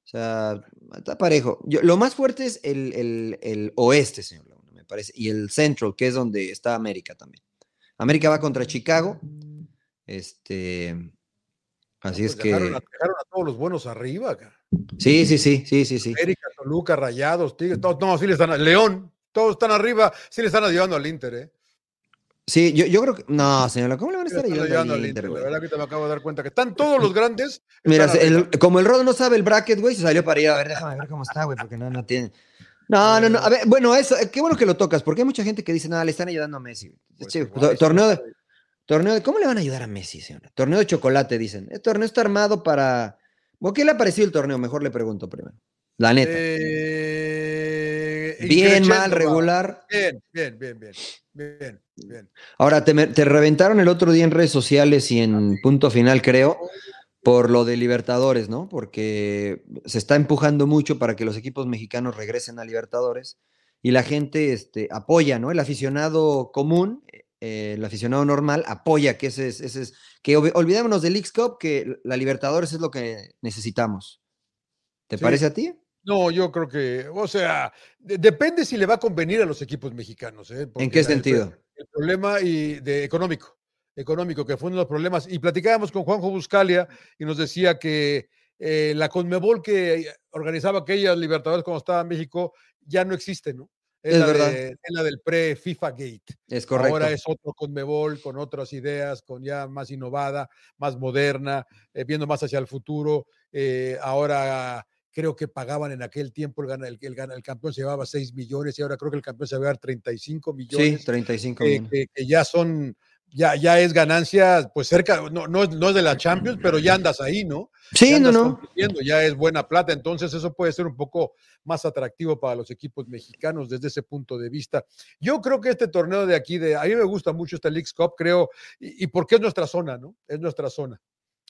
O sea, está parejo. lo más fuerte es el, el oeste, señor me parece. Y el Central, que es donde está América también. América va contra Chicago. Este. Así pues es que. Dejaron a, todos los buenos arriba. Sí, sí, sí, sí, sí, sí. América, Toluca, Rayados, Tigres, todos, no, sí le están León, todos están arriba, sí le están ayudando al Inter, ¿eh? Sí, yo, yo creo que. No, señora, ¿cómo le van a estar ayudando, al Inter? la verdad que te me acabo de dar cuenta que están todos los grandes. Mira, como el Rodo no sabe el bracket, güey, se salió para ir a ver, déjame ver cómo está, güey, porque no, no tiene. No, no, no. A ver, bueno, eso, qué bueno que lo tocas, porque hay mucha gente que dice, nada, le están ayudando a Messi. Pues torneo, de, torneo de. ¿Cómo le van a ayudar a Messi, señora? Torneo de chocolate, dicen. El torneo está armado para. ¿Qué le ha parecido el torneo? Mejor le pregunto primero. La neta. Eh, bien, mal, regular. Bien, bien, bien, bien. Bien, bien. Ahora, te, te, reventaron el otro día en redes sociales y en punto final, creo, por lo de Libertadores, ¿no? Porque se está empujando mucho para que los equipos mexicanos regresen a Libertadores y la gente este, apoya, ¿no? El aficionado común, eh, el aficionado normal, apoya que ese es, ese es que olvidémonos del League Cup, que la Libertadores es lo que necesitamos. ¿Te parece a ti? No, yo creo que, o sea, depende si le va a convenir a los equipos mexicanos. ¿eh? ¿En qué sentido? El, problema y de económico económico, que fue uno de los problemas. Y platicábamos con Juanjo Buscalia y nos decía que eh, la Conmebol que organizaba aquellas Libertadores cuando estaba en México ya no existe, ¿no? Es, la verdad. es la del pre-FIFA Gate. Es correcto. Ahora es otro Conmebol con otras ideas, con ya más innovada, más moderna, eh, viendo más hacia el futuro. Eh, ahora creo que pagaban en aquel tiempo, el, el, el, el, campeón se llevaba 6 millones y ahora creo que el campeón se va a llevar 35 millones. Sí, 35 millones. que, ya son ya, ya es ganancia, pues cerca, no, no, no, es de la Champions, pero ya andas ahí, ¿no? Sí, no, no. Ya es buena plata, entonces eso puede ser un poco más atractivo para los equipos mexicanos desde ese punto de vista. Yo creo que este torneo de aquí, de, a mí me gusta mucho esta Leagues Cup, creo, y, y porque es nuestra zona, ¿no? Es nuestra zona.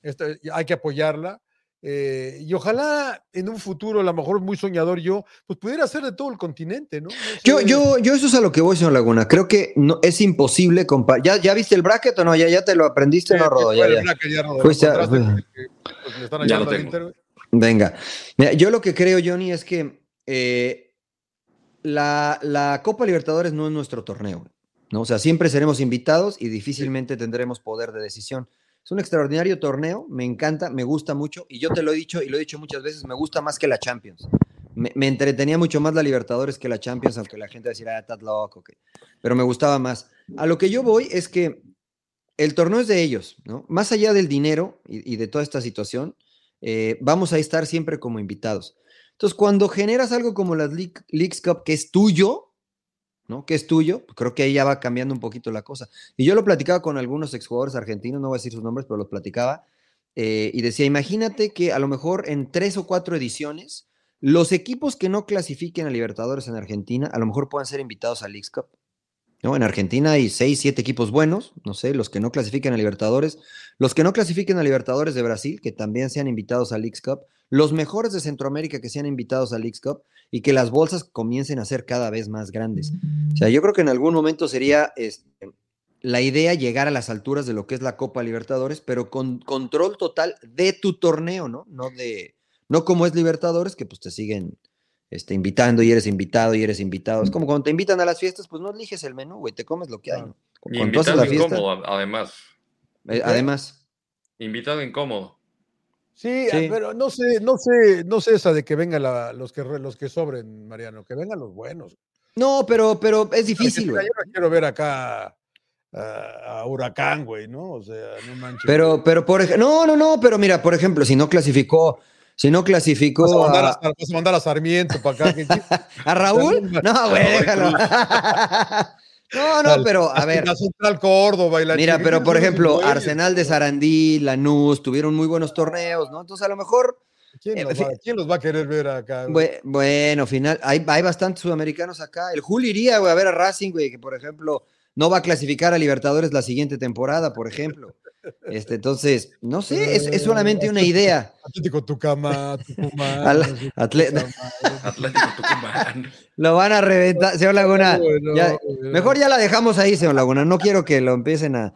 Este, hay que apoyarla. Eh, y ojalá en un futuro, a lo mejor muy soñador yo, pues pudiera ser de todo el continente, ¿no? yo, yo, yo eso es a lo que voy, señor Laguna. Creo que no, es imposible comparar. ¿Ya, ¿Ya viste el bracket o no? ¿Ya, ya te lo aprendiste o no, Rodo? Ya, ya. lo tengo. Venga. Mira, yo lo que creo, Johnny, es que eh, la, la Copa Libertadores no es nuestro torneo. ¿no? O sea, siempre seremos invitados y difícilmente tendremos poder de decisión. Es un extraordinario torneo, me encanta, me gusta mucho y yo te lo he dicho y lo he dicho muchas veces, me gusta más que la Champions. Me, entretenía mucho más la Libertadores que la Champions, aunque la gente decía, ah, estás loco, pero me gustaba más. A lo que yo voy es que el torneo es de ellos, ¿no? Más allá del dinero y, de toda esta situación, eh, vamos a estar siempre como invitados. Entonces, cuando generas algo como las Leagues Cup, que es tuyo, ¿no? Que es tuyo, creo que ahí ya va cambiando un poquito la cosa. Y yo lo platicaba con algunos exjugadores argentinos, no voy a decir sus nombres, pero los platicaba, eh, y decía, imagínate que a lo mejor en tres o cuatro ediciones, los equipos que no clasifiquen a Libertadores en Argentina, a lo mejor puedan ser invitados a League Cup. ¿no? En Argentina hay seis, siete equipos buenos, no sé, los que no clasifiquen a Libertadores, los que no clasifiquen a Libertadores de Brasil, que también sean invitados a League Cup, los mejores de Centroamérica que sean invitados a League Cup, y que las bolsas comiencen a ser cada vez más grandes. O sea, yo creo que en algún momento sería este, la idea llegar a las alturas de lo que es la Copa Libertadores, pero con control total de tu torneo, ¿no? No de, no como es Libertadores, que pues te siguen este, invitando y eres invitado y eres invitado. Es como cuando te invitan a las fiestas, pues no eliges el menú, güey, te comes lo que hay, ¿no? invitado incómodo, además. Eh, además. Invitado incómodo. Sí, ah, pero no sé, no sé, no sé esa de que vengan los que los que sobren, Mariano, que vengan los buenos. No, pero, pero es difícil. Yo no quiero ver acá a, Huracán, güey, ¿no? O sea, no manches. Pero, pero por ejemplo, no, no, no, pero mira, por ejemplo, si no clasificó, si no clasificó. Vas a mandar a, a, mandar a Sarmiento para acá. ¿A Raúl? No, güey, déjalo. No, no, pero a ver. La Central Córdoba y la Mira, pero por ejemplo, Arsenal de Sarandí, Lanús, tuvieron muy buenos torneos, ¿no? Entonces a lo mejor. ¿Quién, eh, los, va, a querer ver acá? Bueno, final, hay, hay bastantes sudamericanos acá. El Juli iría, güey, a ver a Racing, güey, que por ejemplo no va a clasificar a Libertadores la siguiente temporada, por ejemplo. Este, entonces, no sé, es, solamente una idea. Atlético Tucumán, Atlético Tucumán. Lo van a reventar, señor Laguna. Mejor ya la dejamos ahí, señor Laguna. No quiero que lo empiecen a,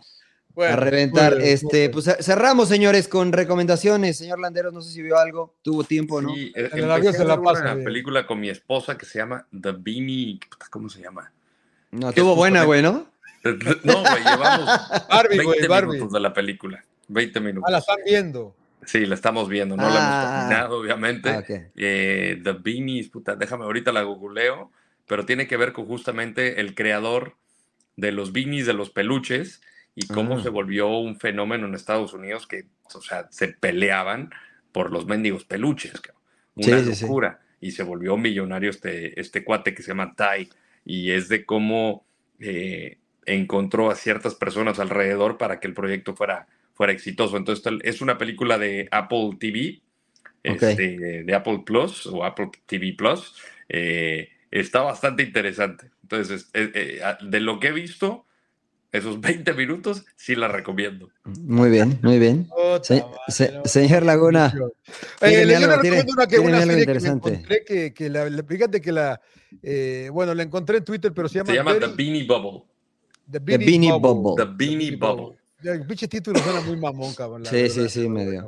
a reventar. este, pues cerramos, señores, con recomendaciones. Señor Landeros, no sé si vio algo, tuvo tiempo, ¿no? Sí, en el avión se la pasa. Una película con mi esposa que se llama The Beanie, ¿cómo se llama? No, tuvo buena, güey, ¿no? No, güey, llevamos Barbie, 20 minutos de la película. 20 minutos. Ah, la están viendo. Sí, la estamos viendo, no la hemos ah. terminado, obviamente. Ah, eh, The Beanies, puta, déjame ahorita la googleo, pero tiene que ver con justamente el creador de los beanies, de los peluches, y cómo se volvió un fenómeno en Estados Unidos que, o sea, se peleaban por los mendigos peluches, una locura. Y se volvió millonario este, este cuate que se llama Ty, y es de cómo eh, encontró a ciertas personas alrededor para que el proyecto fuera, fuera exitoso. Entonces, es una película de Apple TV, este, de Apple Plus o Apple TV Plus. Eh, está bastante interesante. Entonces, eh, de lo que he visto, esos 20 minutos sí la recomiendo. Muy bien, muy bien. señor Laguna. Eh, le recomiendo una, que, una serie interesante. que que, la, fíjate que la, eh, bueno, la encontré en Twitter, pero se llama... Se llama The Beanie Bubble. The Beanie, Bubble. The Beanie Bubble. El pinche título suena muy mamón, cabrón. sí, sí, sí, medio.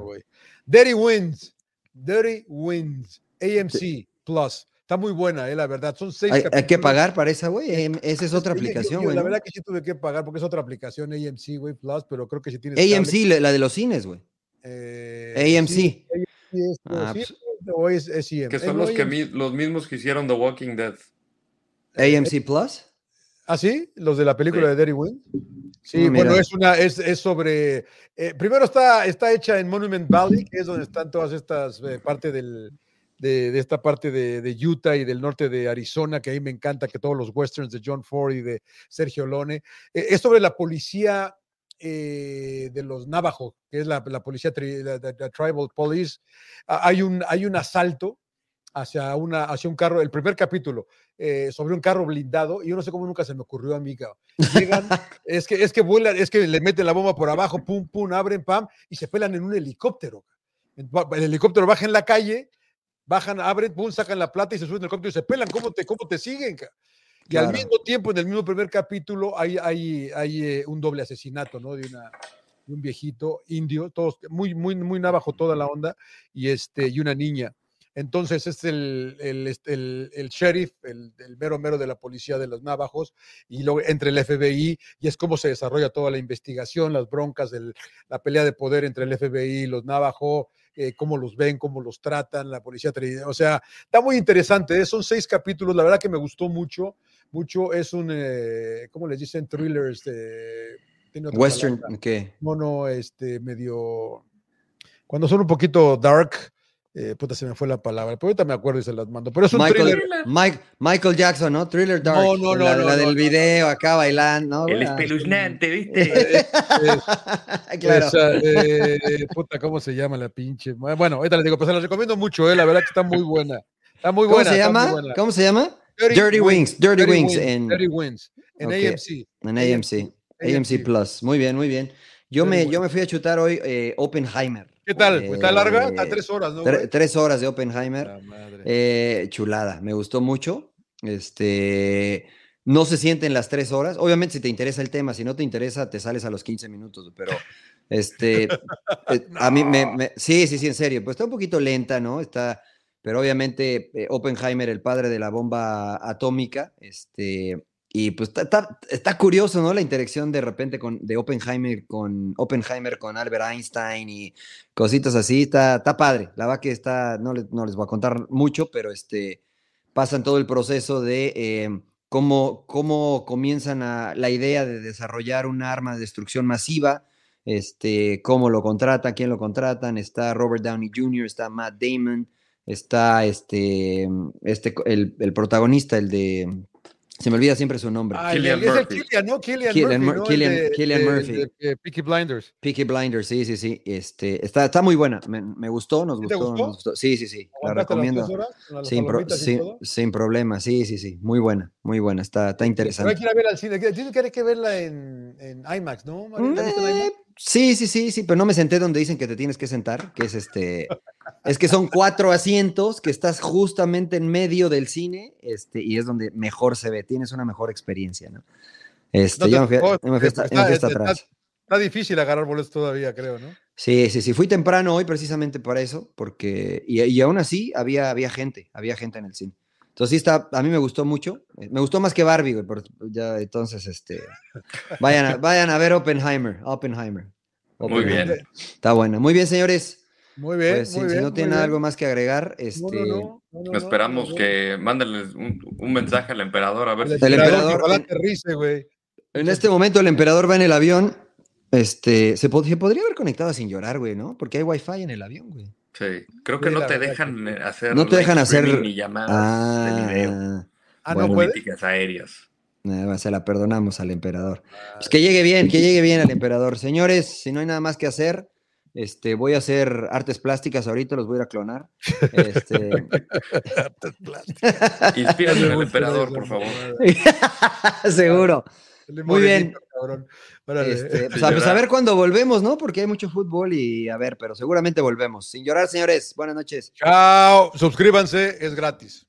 Dirty Wins. Dirty Wins. AMC Plus. Está muy buena, eh, la verdad. Son seis hay, hay que pagar para esa, güey. Em, esa es otra aplicación, güey. La verdad que sí tuve que pagar porque es otra aplicación, AMC, güey, Plus, pero creo que sí tienes. AMC, la de los cines, güey. Eh, AMC. Ah, pues o es, Que son los, que, los mismos que hicieron The Walking Dead. AMC Plus. ¿Ah, sí? ¿Los de la película de Derry Wind? Sí, bueno, es una, es, es sobre. Eh, primero está, está hecha en Monument Valley, que es donde están todas estas eh, parte del, de, esta parte de, Utah y del norte de Arizona, que a mí me encanta, que todos los westerns de John Ford y de Sergio Lone. Eh, es sobre la policía eh, de los Navajo, que es la, policía, la, Tribal Police. hay, un, hay un asalto hacia, una, hacia un carro, el primer capítulo, eh, sobre un carro blindado, y yo no sé cómo nunca se me ocurrió a mí, Llegan, es que, es que vuelan, es que le meten la bomba por abajo, pum, pum, abren, pam, y se pelan en un helicóptero. El helicóptero baja en la calle, bajan, abren, pum, sacan la plata y se suben al helicóptero y se pelan. ¿Cómo te, cómo te siguen? Y al mismo tiempo, en el mismo primer capítulo, hay, hay, hay eh, un doble asesinato, ¿no? De, una, un viejito indio, todos, muy, muy, muy navajo toda la onda, y, este, y una niña. Entonces es el, el, este, el, el sheriff, el, mero mero de la policía de los navajos, y luego entre el FBI, y es cómo se desarrolla toda la investigación, las broncas, la pelea de poder entre el FBI y los navajos, eh, cómo los ven, cómo los tratan, la policía. O sea, está muy interesante. ¿eh? Son seis capítulos, la verdad que me gustó mucho. Mucho es un, eh, ¿cómo les dicen? Thrillers. de Western, ¿qué? No, no, este, medio. Cuando son un poquito dark, eh, puta, se me fue la palabra. Pero ahorita me acuerdo y se las mando. Pero es un Michael, thriller. Michael Jackson, ¿no? Thriller Dark. No, no, no. La, la del video acá bailando. El espeluznante, ¿viste? claro. eh, puta, ¿cómo se llama la pinche? Bueno, ahorita les digo, pues se la recomiendo mucho, eh, la verdad que está muy buena. Está muy buena. ¿Cómo se llama? ¿Cómo se llama? Dirty, Wings. Dirty, Wings. en, Dirty Wings. En AMC. En AMC. AMC. Plus. Muy bien, muy bien. Yo me, yo me fui a chutar hoy eh, Oppenheimer. ¿Qué tal? ¿Está larga? Está tres horas, ¿no? tres horas de Oppenheimer. Eh, chulada, me gustó mucho. Este, no se sienten las tres horas. Obviamente, si te interesa el tema, si no te interesa, te sales a los 15 minutos, pero este, eh, a mí me, sí, sí, sí, en serio, pues está un poquito lenta, ¿no? Está, pero obviamente eh, Oppenheimer, el padre de la bomba atómica, este, y pues está, curioso, ¿no? La interacción de repente con, de Oppenheimer con, Oppenheimer con Albert Einstein y cositas así. Está, está padre. La verdad que está, no, no les voy a contar mucho, pero este, pasan todo el proceso de em, cómo, cómo comienzan a, la idea de desarrollar un arma de destrucción masiva, este, cómo lo contratan, quién lo contratan. Está Robert Downey Jr., está Matt Damon, está este, este el, el protagonista, el de se me olvida siempre su nombre. Ah, Killian es el Killian, ¿no? Killian, Murphy. Killian, Murphy. Peaky Blinders. Peaky Blinders, sí, sí, sí. Este, está, está muy buena. Me, me gustó, nos gustó, nos gustó. Sí, sí, sí. La recomiendo. sin, sin, problema, sí, sí, sí. Muy buena, muy buena. Está, está interesante. Pero hay que ir a verla al cine. Tienes que, verla en, en IMAX, ¿no? Eh, Sí, sí, sí, sí, pero no me senté donde dicen que te tienes que sentar, que es este, es que son cuatro asientos, que estás justamente en medio del cine, este, y es donde mejor se ve, tienes una mejor experiencia, ¿no? Este, yo me fui, hasta, atrás. Está difícil agarrar boletos todavía, creo, ¿no? Sí, sí, sí. Fui temprano hoy precisamente para eso, porque. Y, y, aún así había, había gente, había gente en el cine. Entonces sí está, a mí me gustó mucho. Me gustó más que Barbie, güey. ya, entonces, este. Vayan a, vayan a ver Oppenheimer. Oppenheimer. Muy bien. Está bueno. Muy bien, señores. Muy bien. Pues, muy si, bien, no tienen algo más que agregar, este. No, Esperamos que mándenles un, un, mensaje al emperador a ver el si. El emperador. En, en este momento el emperador va en el avión este, se, podría haber conectado sin llorar, güey, ¿no? Porque hay wifi en el avión, güey. Sí, creo que no te dejan hacer. No te dejan hacer. Ni llamadas ah, de video. Ah, no políticas aéreas. Eh, se la perdonamos al emperador. Pues que llegue bien, que llegue bien al emperador. Señores, si no hay nada más que hacer, este, voy a hacer artes plásticas ahorita, los voy a ir a clonar. Este... artes plásticas. Inspírate al emperador, por favor. Seguro. Muy bien. Este, pues, a, pues, a, ver cuándo volvemos, ¿no? Porque hay mucho fútbol y a ver, pero seguramente volvemos. Sin llorar, señores. Buenas noches. Chao. Suscríbanse, es gratis.